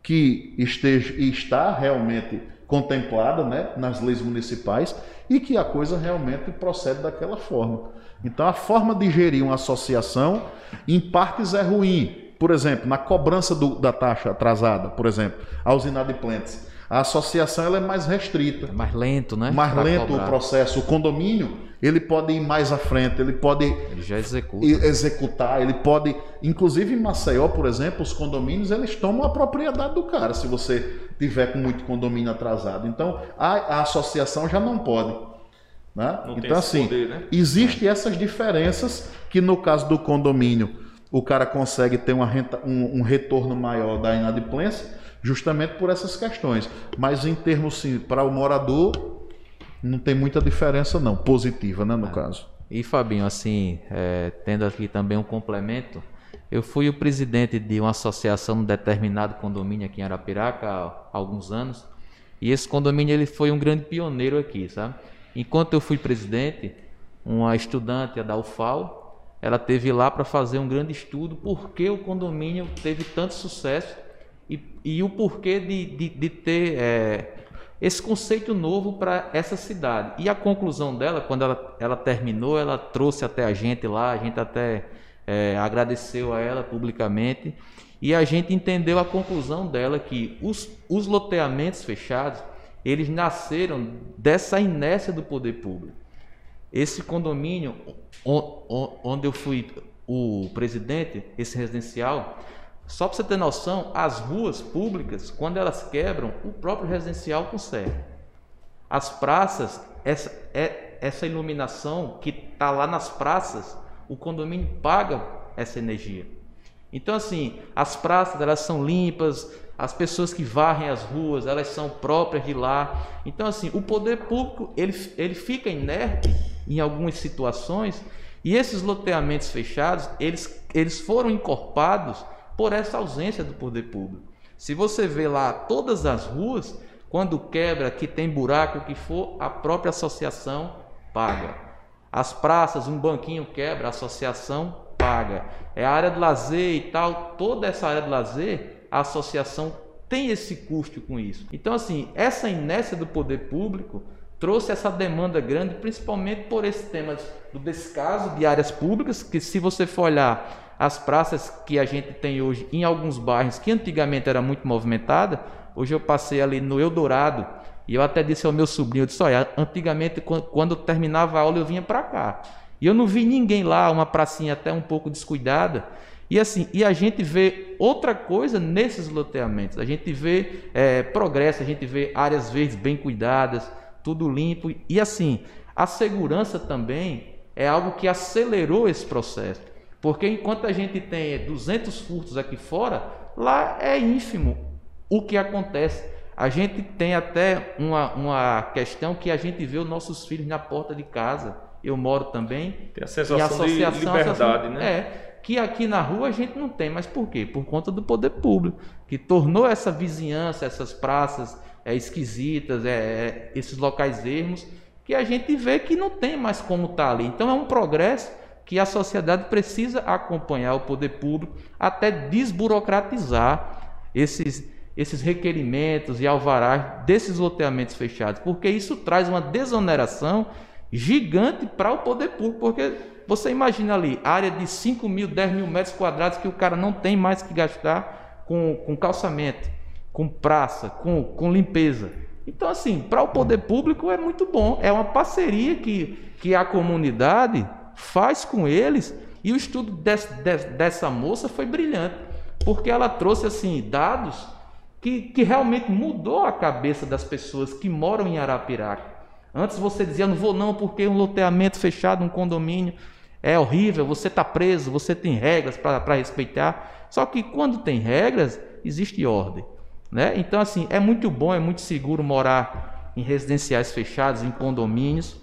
que esteja, está realmente contemplada né, nas leis municipais e que a coisa realmente procede daquela forma. Então a forma de gerir uma associação, em partes, é ruim. Por exemplo, na cobrança do, da taxa atrasada, por exemplo, aos inadimplentes a associação ela é mais restrita. É mais lento, né? Mais pra lento cobrar. o processo. O condomínio, ele pode ir mais à frente, ele pode ele já executa. executar, ele pode, inclusive em Maceió, por exemplo, os condomínios, eles tomam a propriedade do cara, se você tiver com muito condomínio atrasado. Então, a, a associação já não pode. Né? Então, assim, poder, né? existem essas diferenças que no caso do condomínio, o cara consegue ter uma renta, um, um retorno maior da inadimplência, justamente por essas questões. Mas em termos sim, para o morador, não tem muita diferença não, positiva, né, no é. caso. E Fabinho, assim, é, tendo aqui também um complemento, eu fui o presidente de uma associação de um determinado condomínio aqui em Arapiraca há alguns anos, e esse condomínio ele foi um grande pioneiro aqui, sabe? Enquanto eu fui presidente, uma estudante da UFAL, ela teve lá para fazer um grande estudo por que o condomínio teve tanto sucesso e, e o porquê de, de, de ter é, esse conceito novo para essa cidade. E a conclusão dela, quando ela, ela terminou, ela trouxe até a gente lá, a gente até é, agradeceu a ela publicamente, e a gente entendeu a conclusão dela que os, os loteamentos fechados, eles nasceram dessa inércia do poder público. Esse condomínio onde eu fui o presidente, esse residencial, só para você ter noção, as ruas públicas, quando elas quebram, o próprio residencial consegue. As praças, essa, é, essa iluminação que está lá nas praças, o condomínio paga essa energia. Então, assim, as praças elas são limpas, as pessoas que varrem as ruas, elas são próprias de lá. Então, assim, o poder público ele, ele fica inerte em algumas situações e esses loteamentos fechados, eles, eles foram encorpados por essa ausência do poder público. Se você vê lá todas as ruas, quando quebra, que tem buraco, que for, a própria associação paga. As praças, um banquinho quebra, a associação paga. É a área de lazer e tal, toda essa área de lazer, a associação tem esse custo com isso. Então, assim, essa inércia do poder público trouxe essa demanda grande, principalmente por esse tema do descaso de áreas públicas, que se você for olhar as praças que a gente tem hoje em alguns bairros que antigamente era muito movimentada, hoje eu passei ali no Eldorado e eu até disse ao meu sobrinho, eu disse, olha, antigamente quando terminava a aula eu vinha para cá. E eu não vi ninguém lá, uma pracinha até um pouco descuidada. E assim, e a gente vê outra coisa nesses loteamentos. A gente vê é, progresso, a gente vê áreas verdes bem cuidadas, tudo limpo. E assim, a segurança também é algo que acelerou esse processo. Porque enquanto a gente tem 200 furtos aqui fora, lá é ínfimo o que acontece. A gente tem até uma, uma questão que a gente vê os nossos filhos na porta de casa. Eu moro também. Tem a sensação de liberdade, né? É, que aqui na rua a gente não tem. Mas por quê? Por conta do poder público, que tornou essa vizinhança, essas praças é, esquisitas, é, é, esses locais ermos, que a gente vê que não tem mais como estar tá ali. Então é um progresso que a sociedade precisa acompanhar o poder público até desburocratizar esses, esses requerimentos e alvarás desses loteamentos fechados, porque isso traz uma desoneração gigante para o poder público, porque você imagina ali, área de 5 mil, 10 mil metros quadrados que o cara não tem mais que gastar com, com calçamento, com praça, com, com limpeza. Então, assim, para o poder público é muito bom, é uma parceria que, que a comunidade faz com eles. E o estudo desse, dessa moça foi brilhante, porque ela trouxe assim dados que, que realmente mudou a cabeça das pessoas que moram em Arapiraca. Antes você dizia, não vou não, porque um loteamento fechado, um condomínio, é horrível, você está preso, você tem regras para respeitar. Só que quando tem regras, existe ordem. Né? Então, assim, é muito bom, é muito seguro morar em residenciais fechados, em condomínios.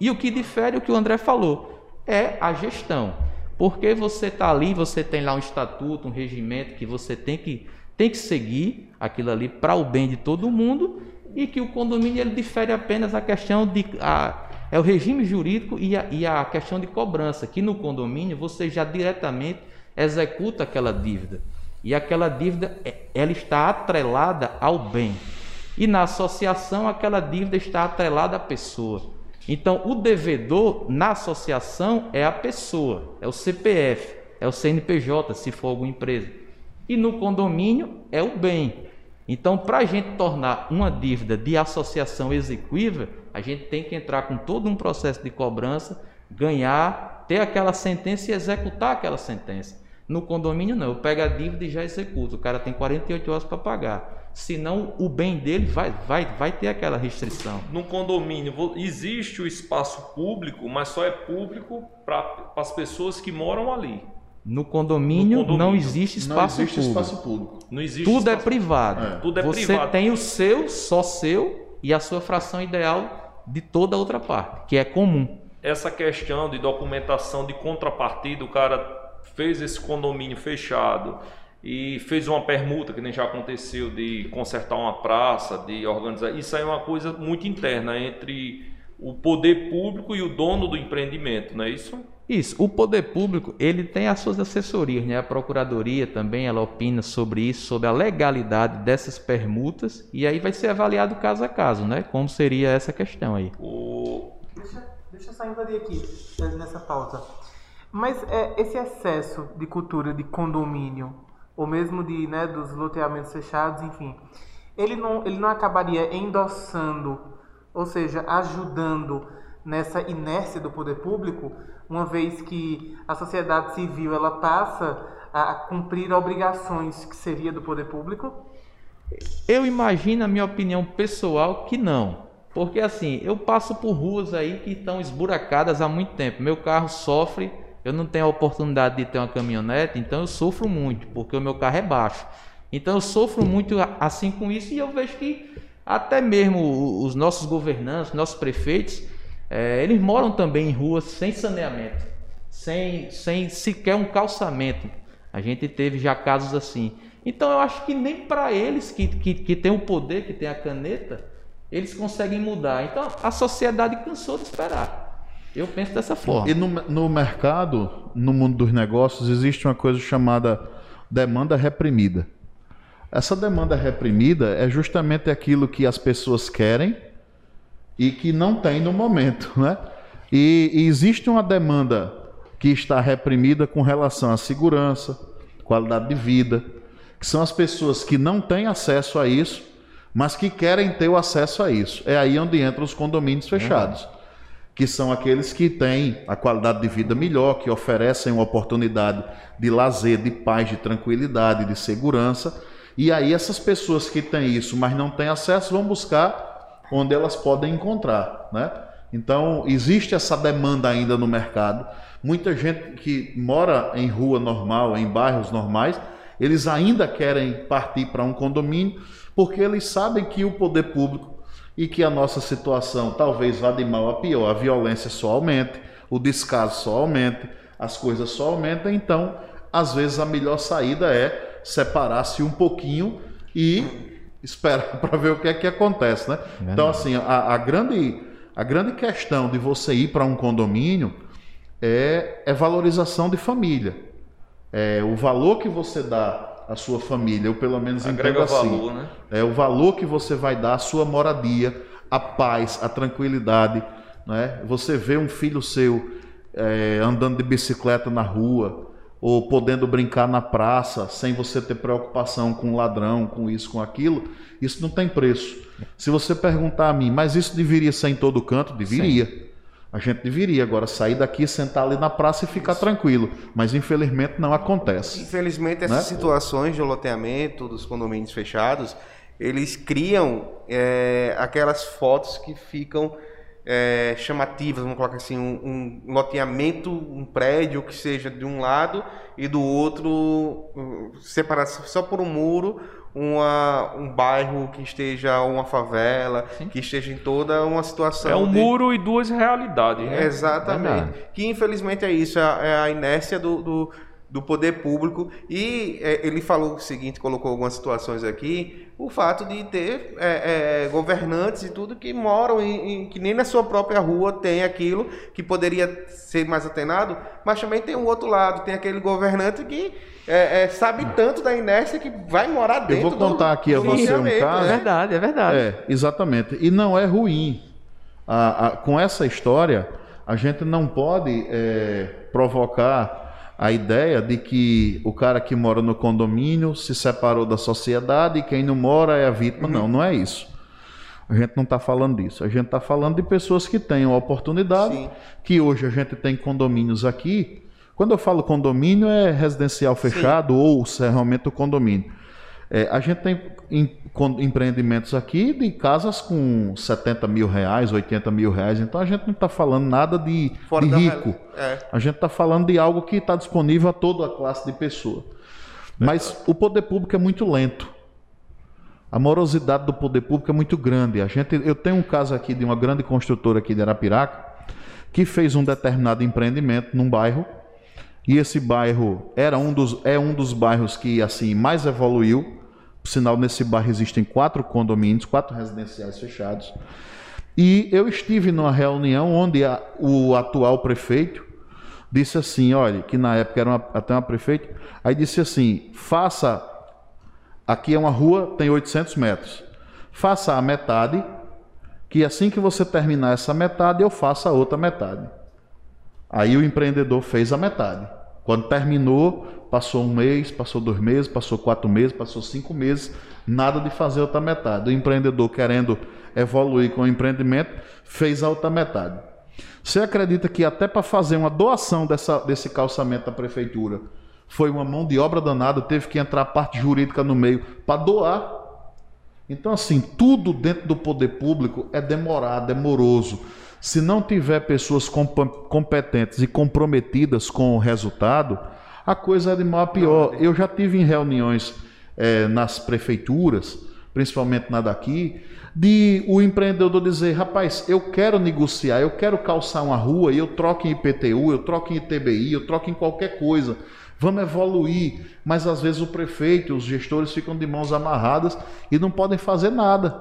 E o que difere é o que o André falou é a gestão. Porque você está ali, você tem lá um estatuto, um regimento que você tem que, tem que seguir aquilo ali para o bem de todo mundo e que o condomínio ele difere apenas a questão de a, é o regime jurídico e a, e a questão de cobrança, que no condomínio você já diretamente executa aquela dívida. E aquela dívida é, ela está atrelada ao bem. E na associação aquela dívida está atrelada à pessoa. Então o devedor na associação é a pessoa, é o CPF, é o CNPJ, se for alguma empresa. E no condomínio é o bem. Então, para a gente tornar uma dívida de associação execuível, a gente tem que entrar com todo um processo de cobrança, ganhar, ter aquela sentença e executar aquela sentença. No condomínio, não. Eu pego a dívida e já executo. O cara tem 48 horas para pagar. Senão, o bem dele vai, vai, vai ter aquela restrição. No condomínio, existe o espaço público, mas só é público para as pessoas que moram ali. No condomínio, no condomínio, não existe espaço não existe público. Espaço público. Não existe Tudo é espaço... é privado. É. Tudo é Você privado. tem o seu, só seu, e a sua fração ideal de toda a outra parte, que é comum. Essa questão de documentação de contrapartida, o cara fez esse condomínio fechado e fez uma permuta, que nem já aconteceu, de consertar uma praça, de organizar. Isso aí é uma coisa muito interna entre o poder público e o dono do empreendimento, não é isso? Isso. O poder público ele tem as suas assessorias, né? A procuradoria também ela opina sobre isso, sobre a legalidade dessas permutas e aí vai ser avaliado caso a caso, né? Como seria essa questão aí? O... Deixa, deixa eu só invadir aqui nessa pauta. Mas é, esse excesso de cultura de condomínio ou mesmo de né, dos loteamentos fechados, enfim, ele não ele não acabaria endossando, ou seja, ajudando nessa inércia do poder público uma vez que a sociedade civil ela passa a cumprir obrigações que seria do poder público? Eu imagino, a minha opinião pessoal, que não. Porque assim, eu passo por ruas aí que estão esburacadas há muito tempo. Meu carro sofre, eu não tenho a oportunidade de ter uma caminhonete, então eu sofro muito, porque o meu carro é baixo. Então eu sofro muito assim com isso e eu vejo que até mesmo os nossos governantes, nossos prefeitos, é, eles moram também em ruas sem saneamento, sem, sem sequer um calçamento. A gente teve já casos assim. Então eu acho que nem para eles que, que, que tem o poder, que tem a caneta, eles conseguem mudar. Então a sociedade cansou de esperar. Eu penso dessa forma. E no, no mercado, no mundo dos negócios, existe uma coisa chamada demanda reprimida. Essa demanda reprimida é justamente aquilo que as pessoas querem e que não tem no momento, né? E, e existe uma demanda que está reprimida com relação à segurança, qualidade de vida, que são as pessoas que não têm acesso a isso, mas que querem ter o acesso a isso. É aí onde entram os condomínios fechados, uhum. que são aqueles que têm a qualidade de vida melhor, que oferecem uma oportunidade de lazer, de paz, de tranquilidade, de segurança. E aí essas pessoas que têm isso, mas não têm acesso, vão buscar onde elas podem encontrar, né? Então, existe essa demanda ainda no mercado. Muita gente que mora em rua normal, em bairros normais, eles ainda querem partir para um condomínio porque eles sabem que o poder público e que a nossa situação talvez vá de mal a pior, a violência só aumente, o descaso só aumente, as coisas só aumentam, então, às vezes a melhor saída é separar-se um pouquinho e espera para ver o que é que acontece, né? Então, assim, a, a, grande, a grande questão de você ir para um condomínio é, é valorização de família. É o valor que você dá à sua família, eu pelo menos Agrega entendo assim. Valor, né? É o valor que você vai dar à sua moradia, a paz, a tranquilidade. Né? Você vê um filho seu é, andando de bicicleta na rua, ou podendo brincar na praça sem você ter preocupação com ladrão, com isso, com aquilo, isso não tem preço. Se você perguntar a mim, mas isso deveria ser em todo canto? Deveria. Sim. A gente deveria agora sair daqui, sentar ali na praça e ficar isso. tranquilo. Mas infelizmente não acontece. Infelizmente, essas né? situações de loteamento dos condomínios fechados, eles criam é, aquelas fotos que ficam é, chamativas, vamos colocar assim, um, um, loteamento, um prédio que seja de um lado e do outro separado só por um muro, uma, um bairro que esteja uma favela, Sim. que esteja em toda uma situação. É um de... muro e duas realidades, né? Exatamente. Que infelizmente é isso, é, é a inércia do, do do poder público e é, ele falou o seguinte, colocou algumas situações aqui, o fato de ter é, é, governantes e tudo que moram em, em, que nem na sua própria rua tem aquilo que poderia ser mais atenado, mas também tem um outro lado, tem aquele governante que é, é, sabe tanto da inércia que vai morar dentro. Eu vou contar do, aqui a você um caso. É verdade, é verdade. É, exatamente. E não é ruim. A, a, com essa história, a gente não pode é, provocar a ideia de que o cara que mora no condomínio se separou da sociedade e quem não mora é a vítima. Uhum. Não, não é isso. A gente não está falando disso. A gente está falando de pessoas que têm a oportunidade, Sim. que hoje a gente tem condomínios aqui. Quando eu falo condomínio, é residencial fechado Sim. ou realmente o condomínio. É, a gente tem em, empreendimentos aqui de casas com 70 mil reais, 80 mil reais. Então a gente não está falando nada de, de rico. É. A gente está falando de algo que está disponível a toda a classe de pessoa. Mas o poder público é muito lento. A morosidade do poder público é muito grande. A gente, eu tenho um caso aqui de uma grande construtora aqui de Arapiraca que fez um determinado empreendimento num bairro e esse bairro era um dos, é um dos bairros que assim mais evoluiu por sinal, nesse bairro existem quatro condomínios, quatro residenciais fechados. E eu estive numa reunião onde a, o atual prefeito disse assim, olha, que na época era uma, até uma prefeita, aí disse assim, faça, aqui é uma rua, tem 800 metros, faça a metade, que assim que você terminar essa metade, eu faça a outra metade. Aí o empreendedor fez a metade. Quando terminou, Passou um mês, passou dois meses, passou quatro meses, passou cinco meses, nada de fazer outra metade. O empreendedor querendo evoluir com o empreendimento, fez a outra metade. Você acredita que até para fazer uma doação dessa, desse calçamento da prefeitura foi uma mão de obra danada, teve que entrar a parte jurídica no meio para doar? Então, assim, tudo dentro do poder público é demorado, é moroso. Se não tiver pessoas competentes e comprometidas com o resultado, a coisa é de mal a pior. Eu já tive em reuniões é, nas prefeituras, principalmente na daqui, de o empreendedor dizer, rapaz, eu quero negociar, eu quero calçar uma rua e eu troco em IPTU, eu troco em ITBI, eu troco em qualquer coisa. Vamos evoluir, mas às vezes o prefeito, os gestores ficam de mãos amarradas e não podem fazer nada.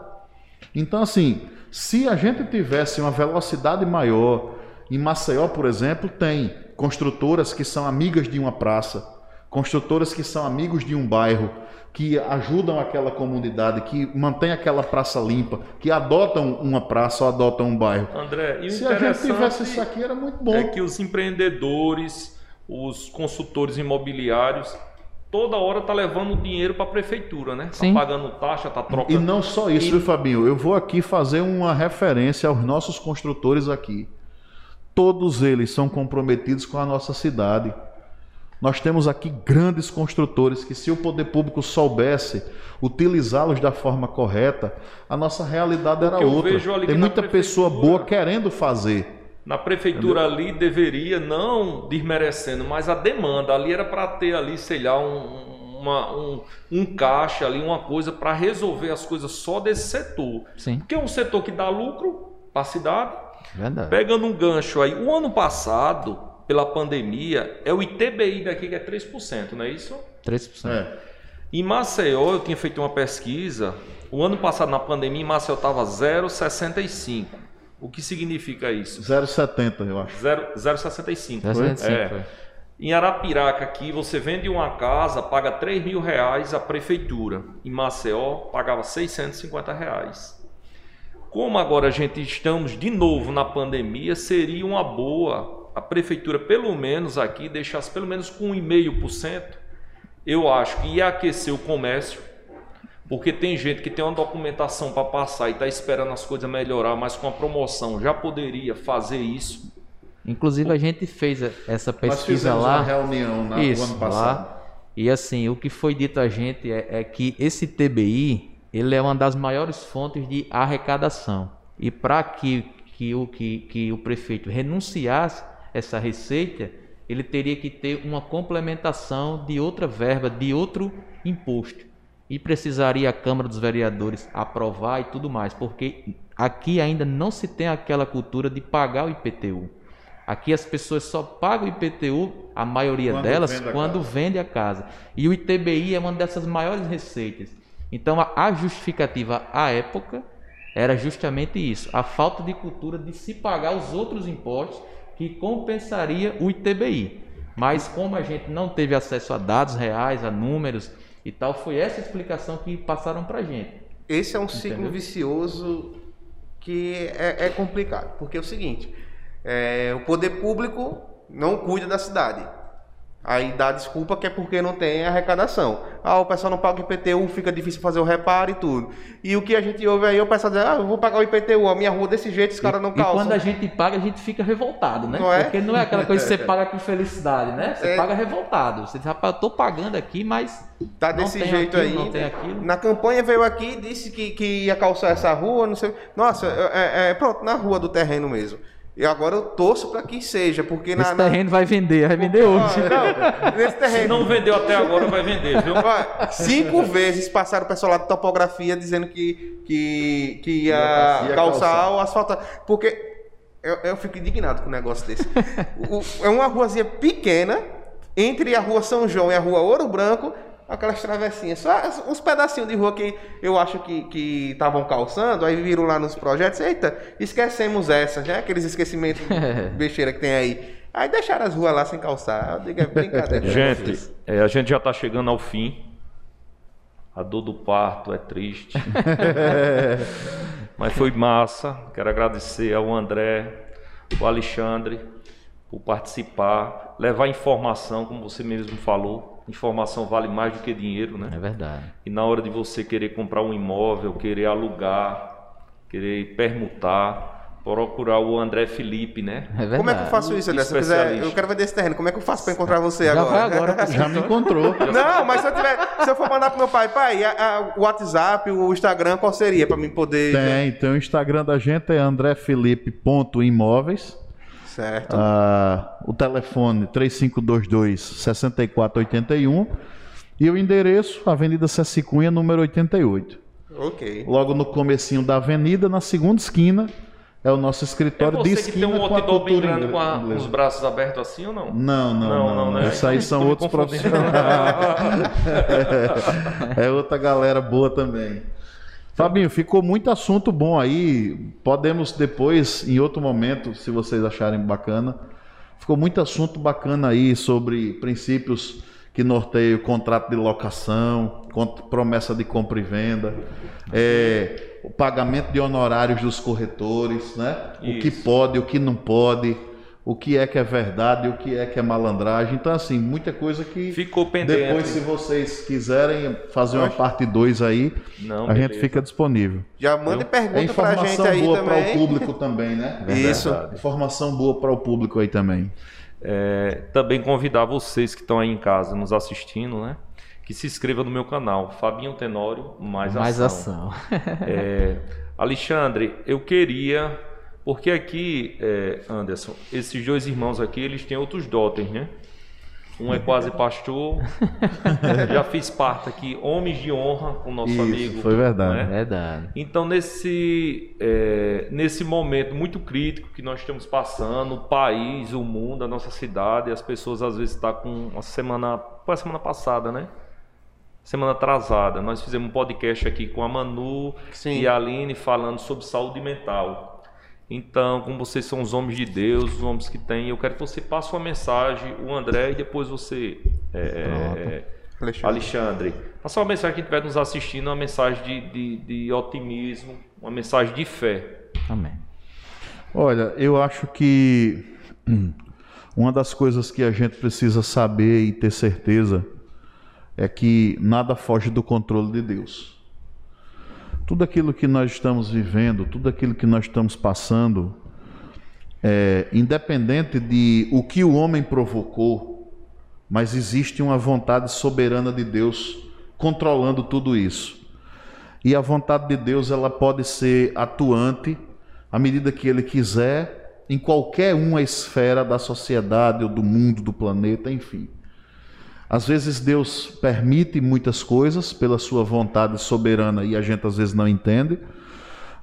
Então, assim, se a gente tivesse uma velocidade maior, em Maceió, por exemplo, tem construtoras que são amigas de uma praça, construtoras que são amigos de um bairro, que ajudam aquela comunidade, que mantém aquela praça limpa, que adotam uma praça ou adotam um bairro. André, e o Se a gente tivesse isso aqui, era muito bom. É que os empreendedores, os consultores imobiliários, toda hora tá levando dinheiro para a prefeitura, né? Tá Sim. pagando taxa, tá trocando. E não só isso, e... viu, Fabinho? Eu vou aqui fazer uma referência aos nossos construtores aqui. Todos eles são comprometidos com a nossa cidade. Nós temos aqui grandes construtores que, se o poder público soubesse utilizá-los da forma correta, a nossa realidade era outra. Tem muita pessoa boa querendo fazer. Na prefeitura Entendeu? ali deveria, não desmerecendo, mas a demanda ali era para ter ali, sei lá, um, uma, um, um caixa ali, uma coisa para resolver as coisas só desse setor. Sim. Porque é um setor que dá lucro para a cidade, Verdade. Pegando um gancho aí, o ano passado, pela pandemia, é o ITBI daqui que é 3%, não é isso? 3%. É. Em Maceió, eu tinha feito uma pesquisa, o ano passado na pandemia, em Maceió estava 0,65%. O que significa isso? 0,70, eu acho. 0,65. 0,65. É. Em Arapiraca, aqui, você vende uma casa, paga 3 mil reais a prefeitura. Em Maceió, pagava 650 reais. Como agora a gente estamos de novo na pandemia, seria uma boa a prefeitura, pelo menos aqui, deixasse pelo menos com 1,5%. Eu acho que ia aquecer o comércio, porque tem gente que tem uma documentação para passar e está esperando as coisas melhorar, mas com a promoção já poderia fazer isso. Inclusive a gente fez essa pesquisa Nós lá. Uma reunião na, isso, ano passado. Lá, e assim, o que foi dito a gente é, é que esse TBI ele é uma das maiores fontes de arrecadação. E para que, que, o, que, que o prefeito renunciasse essa receita, ele teria que ter uma complementação de outra verba, de outro imposto. E precisaria a Câmara dos Vereadores aprovar e tudo mais, porque aqui ainda não se tem aquela cultura de pagar o IPTU. Aqui as pessoas só pagam o IPTU, a maioria Quando delas, vende a quando casa. vende a casa. E o ITBI é uma dessas maiores receitas. Então a, a justificativa à época era justamente isso, a falta de cultura de se pagar os outros impostos que compensaria o ITBI. Mas como a gente não teve acesso a dados reais, a números e tal, foi essa explicação que passaram para gente. Esse é um ciclo Entendeu? vicioso que é, é complicado. Porque é o seguinte: é, o poder público não cuida da cidade. Aí dá desculpa que é porque não tem arrecadação. Ah, o pessoal não paga o IPTU, fica difícil fazer o reparo e tudo. E o que a gente ouve aí, é o pessoal diz, ah, eu vou pagar o IPTU, a minha rua desse jeito, os caras não E calçam. quando a gente paga, a gente fica revoltado, né? Não é? Porque não é aquela coisa que você paga com felicidade, né? Você É. paga revoltado. Você diz, rapaz, eu tô pagando aqui, mas Tá desse jeito aquilo, aí. Não tem aquilo. Na campanha veio aqui, disse que, que ia calçar essa rua, não sei. Nossa, é, é- pronto, na rua do terreno mesmo. E agora eu torço para que seja, porque na. Esse na- terreno vai vender, vai vender hoje. Ah, não, nesse Se terreno. não vendeu até agora, vai vender, viu? Ó, Cinco vezes passaram o pessoal lá de topografia dizendo que, que, que ia, Ia calçar, calçar. ou asfaltar. Porque eu, eu fico indignado com um negócio desse. O- é uma ruazinha pequena, entre a rua São João e a rua Ouro Branco, aquelas travessinhas, só uns pedacinhos de rua que eu acho que estavam calçando, aí viram lá nos projetos, eita, esquecemos essas, né? Aqueles esquecimentos besteira que tem aí. Aí deixaram as ruas lá sem calçar. Eu digo, é brincadeira. Gente, é, a gente já está chegando ao fim. A dor do parto é triste. Mas foi massa. Quero agradecer ao André, ao Alexandre por participar, levar informação, como você mesmo falou. Informação vale mais do que dinheiro, né? É verdade. E na hora de você querer comprar um imóvel, querer alugar, querer permutar, procurar o André Felipe, né? É verdade. Como é que eu faço isso, André? Se eu, quiser, eu quero ver desse terreno. Como é que eu faço pra encontrar você Já agora? vai agora. Já me encontrou. Não, mas se eu, tiver, se eu for mandar pro meu pai, pai, a- a- o WhatsApp, o Instagram, qual seria pra mim poder. Tem, então o Instagram da gente é andrefelipe.imóveis. Certo. Ah, o telefone 3522 6481 e o endereço Avenida Cecicunha, número 88. Ok. Logo no comecinho da avenida, na segunda esquina, é o nosso É escritório de você que tem esquina um com a outdoor bem cultura grande com, a- com os braços abertos assim ou não? Não, não, Não, não. não, né? Isso aí são outros profissionais. é outra galera boa também. Fabinho, ficou muito assunto bom aí. Podemos depois, em outro momento, se vocês acharem bacana. Ficou muito assunto bacana aí sobre princípios que norteiam o contrato de locação, promessa de compra e venda, é, o pagamento de honorários dos corretores, né? O que Isso. pode, o que não pode, o que é que é verdade, o que é que é malandragem. Então, assim, muita coisa que Ficou pendente. depois, se vocês quiserem fazer uma parte 2 aí, Não, a gente beleza. fica disponível. Já manda É pergunta pra gente informação aí boa para o público também, né? Isso. Informação boa para o público aí também. É, também convidar vocês que estão aí em casa nos assistindo, né? Que se inscreva no meu canal, Fabinho Tenório, mais, Mais ação. ação. É, Alexandre, eu queria, porque aqui, é, Anderson, esses dois irmãos aqui, eles têm outros dotens, né? Um é quase pastor, já fiz parte aqui, Homens de Honra, com o nosso Isso, amigo. foi verdade. né? Verdade. Então, nesse, é, nesse momento muito crítico que nós estamos passando, o país, o mundo, a nossa cidade, as pessoas às vezes estão com uma semana. Foi a semana passada, né? Semana atrasada. Nós fizemos um podcast aqui com a Manu Sim. e a Aline falando sobre saúde mental. Então, como vocês são os homens de Deus, os homens que têm, eu quero que você passe uma mensagem, o André, e depois você. é, é, Alexandre. Alexandre, passa uma mensagem que estiver nos assistindo, uma mensagem de, de, de otimismo, uma mensagem de fé. Amém. Olha, eu acho que uma das coisas que a gente precisa saber e ter certeza é que nada foge do controle de Deus. Tudo aquilo que nós estamos vivendo, tudo aquilo que nós estamos passando, é, independente de o que o homem provocou, mas existe uma vontade soberana de Deus controlando tudo isso. E a vontade de Deus ela pode ser atuante à medida que ele quiser em qualquer uma esfera da sociedade ou do mundo, do planeta, enfim. Às vezes Deus permite muitas coisas pela sua vontade soberana e a gente às vezes não entende,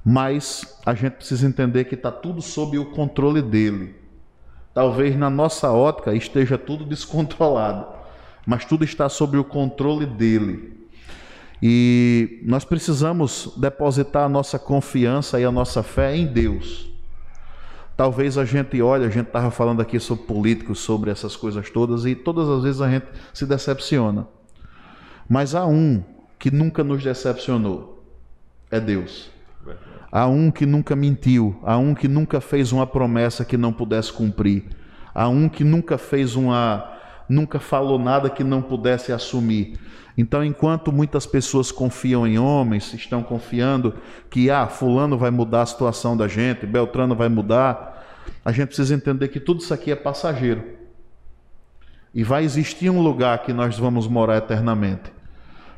mas a gente precisa entender que está tudo sob o controle dele. Talvez na nossa ótica esteja tudo descontrolado, mas tudo está sob o controle dele. E nós precisamos depositar a nossa confiança e a nossa fé em Deus. Talvez a gente olhe, a gente estava falando aqui sobre políticos, sobre essas coisas todas, e todas as vezes a gente se decepciona. Mas há um que nunca nos decepcionou: é Deus. Há um que nunca mentiu, há um que nunca fez uma promessa que não pudesse cumprir, há um que nunca fez uma. Nunca falou nada que não pudesse assumir. Então, enquanto muitas pessoas confiam em homens, estão confiando que ah, fulano vai mudar a situação da gente, Beltrano vai mudar, a gente precisa entender que tudo isso aqui é passageiro. E vai existir um lugar que nós vamos morar eternamente.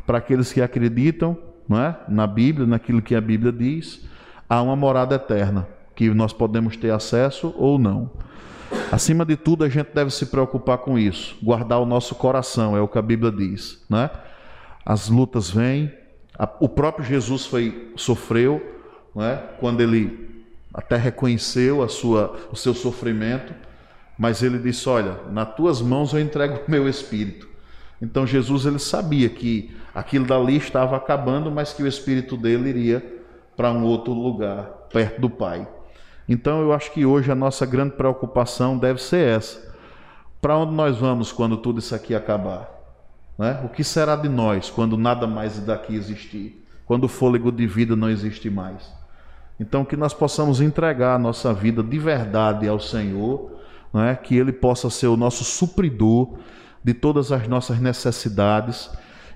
Para aqueles que acreditam, não é? Na Bíblia, naquilo que a Bíblia diz, há uma morada eterna que nós podemos ter acesso ou não. Acima de tudo, a gente deve se preocupar com isso, guardar o nosso coração, é o que a Bíblia diz, né? As lutas vêm, a, o próprio Jesus foi sofreu, né? Quando ele até reconheceu a sua, o seu sofrimento, mas ele disse: Olha, nas tuas mãos eu entrego o meu espírito. Então Jesus ele sabia que aquilo dali estava acabando, mas que o espírito dele iria para um outro lugar, perto do Pai. Então eu acho que hoje a nossa grande preocupação deve ser essa. Para onde nós vamos quando tudo isso aqui acabar? Né? O que será de nós quando nada mais daqui existir? Quando o fôlego de vida não existe mais? Então que nós possamos entregar a nossa vida de verdade ao Senhor, é? que Ele possa ser o nosso supridor de todas as nossas necessidades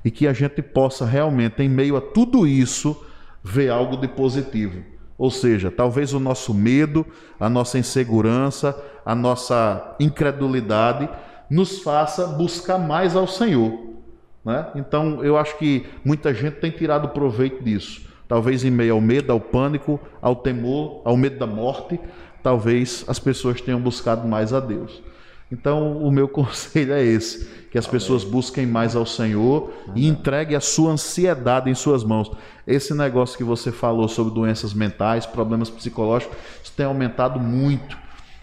e que a gente possa realmente, em meio a tudo isso, ver algo de positivo. Ou seja, talvez o nosso medo, a nossa insegurança, a nossa incredulidade nos faça buscar mais ao Senhor. Né? Então, eu acho que muita gente tem tirado proveito disso. Talvez em meio ao medo, ao pânico, ao temor, ao medo da morte, talvez as pessoas tenham buscado mais a Deus. Então, o meu conselho é esse: que as pessoas busquem mais ao Senhor e entreguem a sua ansiedade em suas mãos. Esse negócio que você falou sobre doenças mentais, problemas psicológicos, isso tem aumentado muito.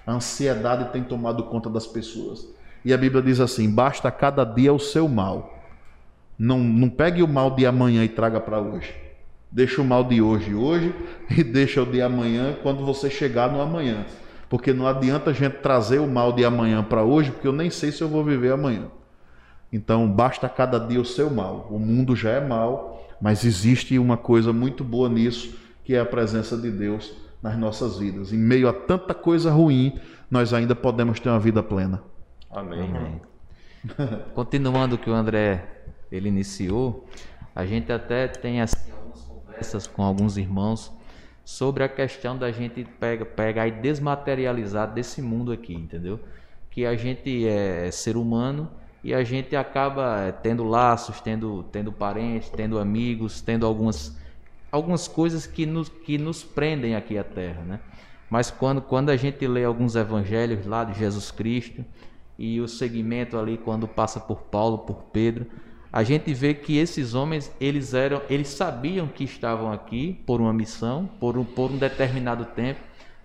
A ansiedade tem tomado conta das pessoas. E a Bíblia diz assim: basta cada dia o seu mal. Não, não pegue o mal de amanhã e traga para hoje. Deixa o mal de hoje hoje e deixa o de amanhã quando você chegar no amanhã. Porque não adianta a gente trazer o mal de amanhã para hoje, porque eu nem sei se eu vou viver amanhã. Então, basta cada dia o seu mal. O mundo já é mal, mas existe uma coisa muito boa nisso, que é a presença de Deus nas nossas vidas. Em meio a tanta coisa ruim, nós ainda podemos ter uma vida plena. Amém. Amém. Continuando o que o André ele iniciou, a gente até tem assim, algumas conversas com alguns irmãos sobre a questão da gente pega, pegar e desmaterializar desse mundo aqui, entendeu? Que a gente é ser humano e a gente acaba é, tendo laços, tendo, tendo parentes, tendo amigos, tendo algumas, algumas coisas que nos, que nos prendem aqui à Terra, né? Mas quando, quando a gente lê alguns evangelhos lá de Jesus Cristo e o segmento ali quando passa por Paulo, por Pedro, a gente vê que esses homens eles eram, eles sabiam que estavam aqui por uma missão, por um, por um determinado tempo,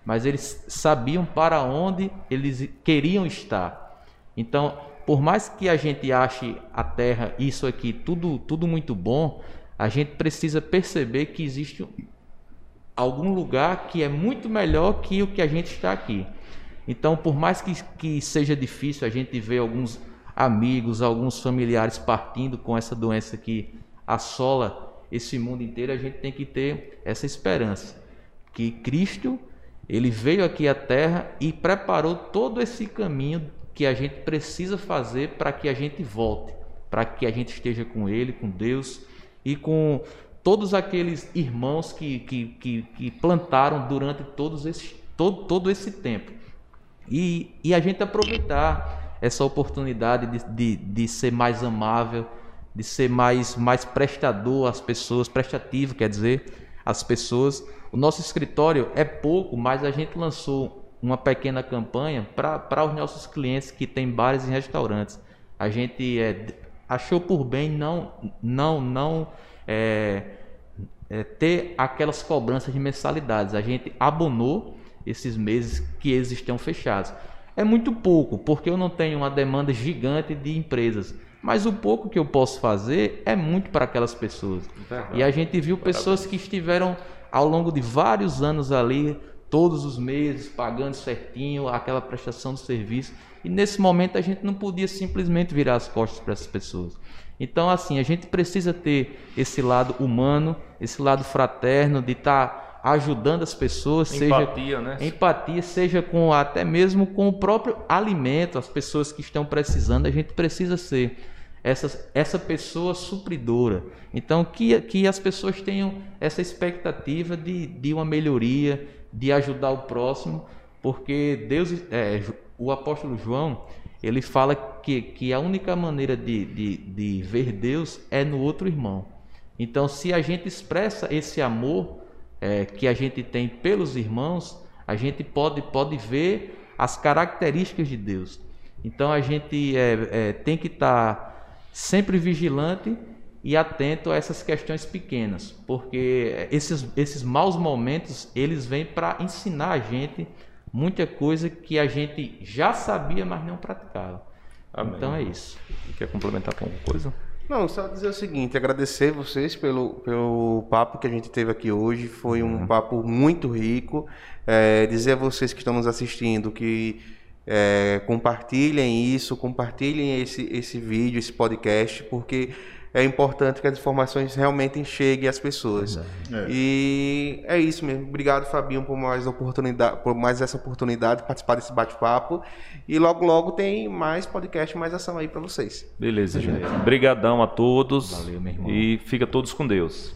mas eles sabiam para onde eles queriam estar. Então, por mais que a gente ache a Terra isso aqui tudo tudo muito bom, a gente precisa perceber que existe algum lugar que é muito melhor que o que a gente está aqui. Então, por mais que, que seja difícil a gente ver alguns amigos, alguns familiares partindo com essa doença que assola esse mundo inteiro, a gente tem que ter essa esperança que Cristo ele veio aqui à Terra e preparou todo esse caminho que a gente precisa fazer para que a gente volte, para que a gente esteja com Ele, com Deus e com todos aqueles irmãos que, que, que, que plantaram durante todos esses, todo, todo esse tempo. E, e a gente aproveitar essa oportunidade de, de, de ser mais amável, de ser mais, mais prestador às pessoas, prestativo, quer dizer, às pessoas. O nosso escritório é pouco, mas a gente lançou uma pequena campanha para os nossos clientes que têm bares e restaurantes. A gente é, achou por bem não, não, não é, é, ter aquelas cobranças de mensalidades. A gente abonou esses meses que eles estão fechados. É muito pouco, porque eu não tenho uma demanda gigante de empresas. Mas o pouco que eu posso fazer é muito para aquelas pessoas. Verdade. E a gente viu pessoas que estiveram ao longo de vários anos ali, todos os meses, pagando certinho aquela prestação do serviço. E nesse momento a gente não podia simplesmente virar as costas para essas pessoas. Então, assim, a gente precisa ter esse lado humano, esse lado fraterno, de estar ajudando as pessoas, Empatia, seja né? empatia, seja com até mesmo com o próprio alimento, as pessoas que estão precisando, a gente precisa ser essa, essa pessoa supridora. Então, que, que as pessoas tenham essa expectativa de, de uma melhoria, de ajudar o próximo, porque Deus, é, o apóstolo João, ele fala que, que a única maneira de, de, de ver Deus é no outro irmão. Então, se a gente expressa esse amor é, que a gente tem pelos irmãos, a gente pode, pode ver as características de Deus. Então, a gente é, é, tem que estar tá sempre vigilante e atento a essas questões pequenas, porque esses, esses maus momentos eles vêm para ensinar a gente muita coisa que a gente já sabia, mas não praticava. Amém. Então é isso. Quer complementar com alguma coisa? Não, só dizer o seguinte, agradecer vocês pelo, pelo papo que a gente teve aqui hoje. Foi um uhum. papo muito rico. É, dizer a vocês que estão nos assistindo que é, compartilhem isso, compartilhem esse, esse vídeo, esse podcast, porque é importante que as informações realmente cheguem às pessoas. É. E é isso mesmo. Obrigado, Fabinho, por mais oportunidade, por mais essa oportunidade de participar desse bate-papo. E logo, logo tem mais podcast, mais ação aí para vocês. Beleza, gente. Obrigadão a todos. Valeu, meu irmão. E fica todos com Deus.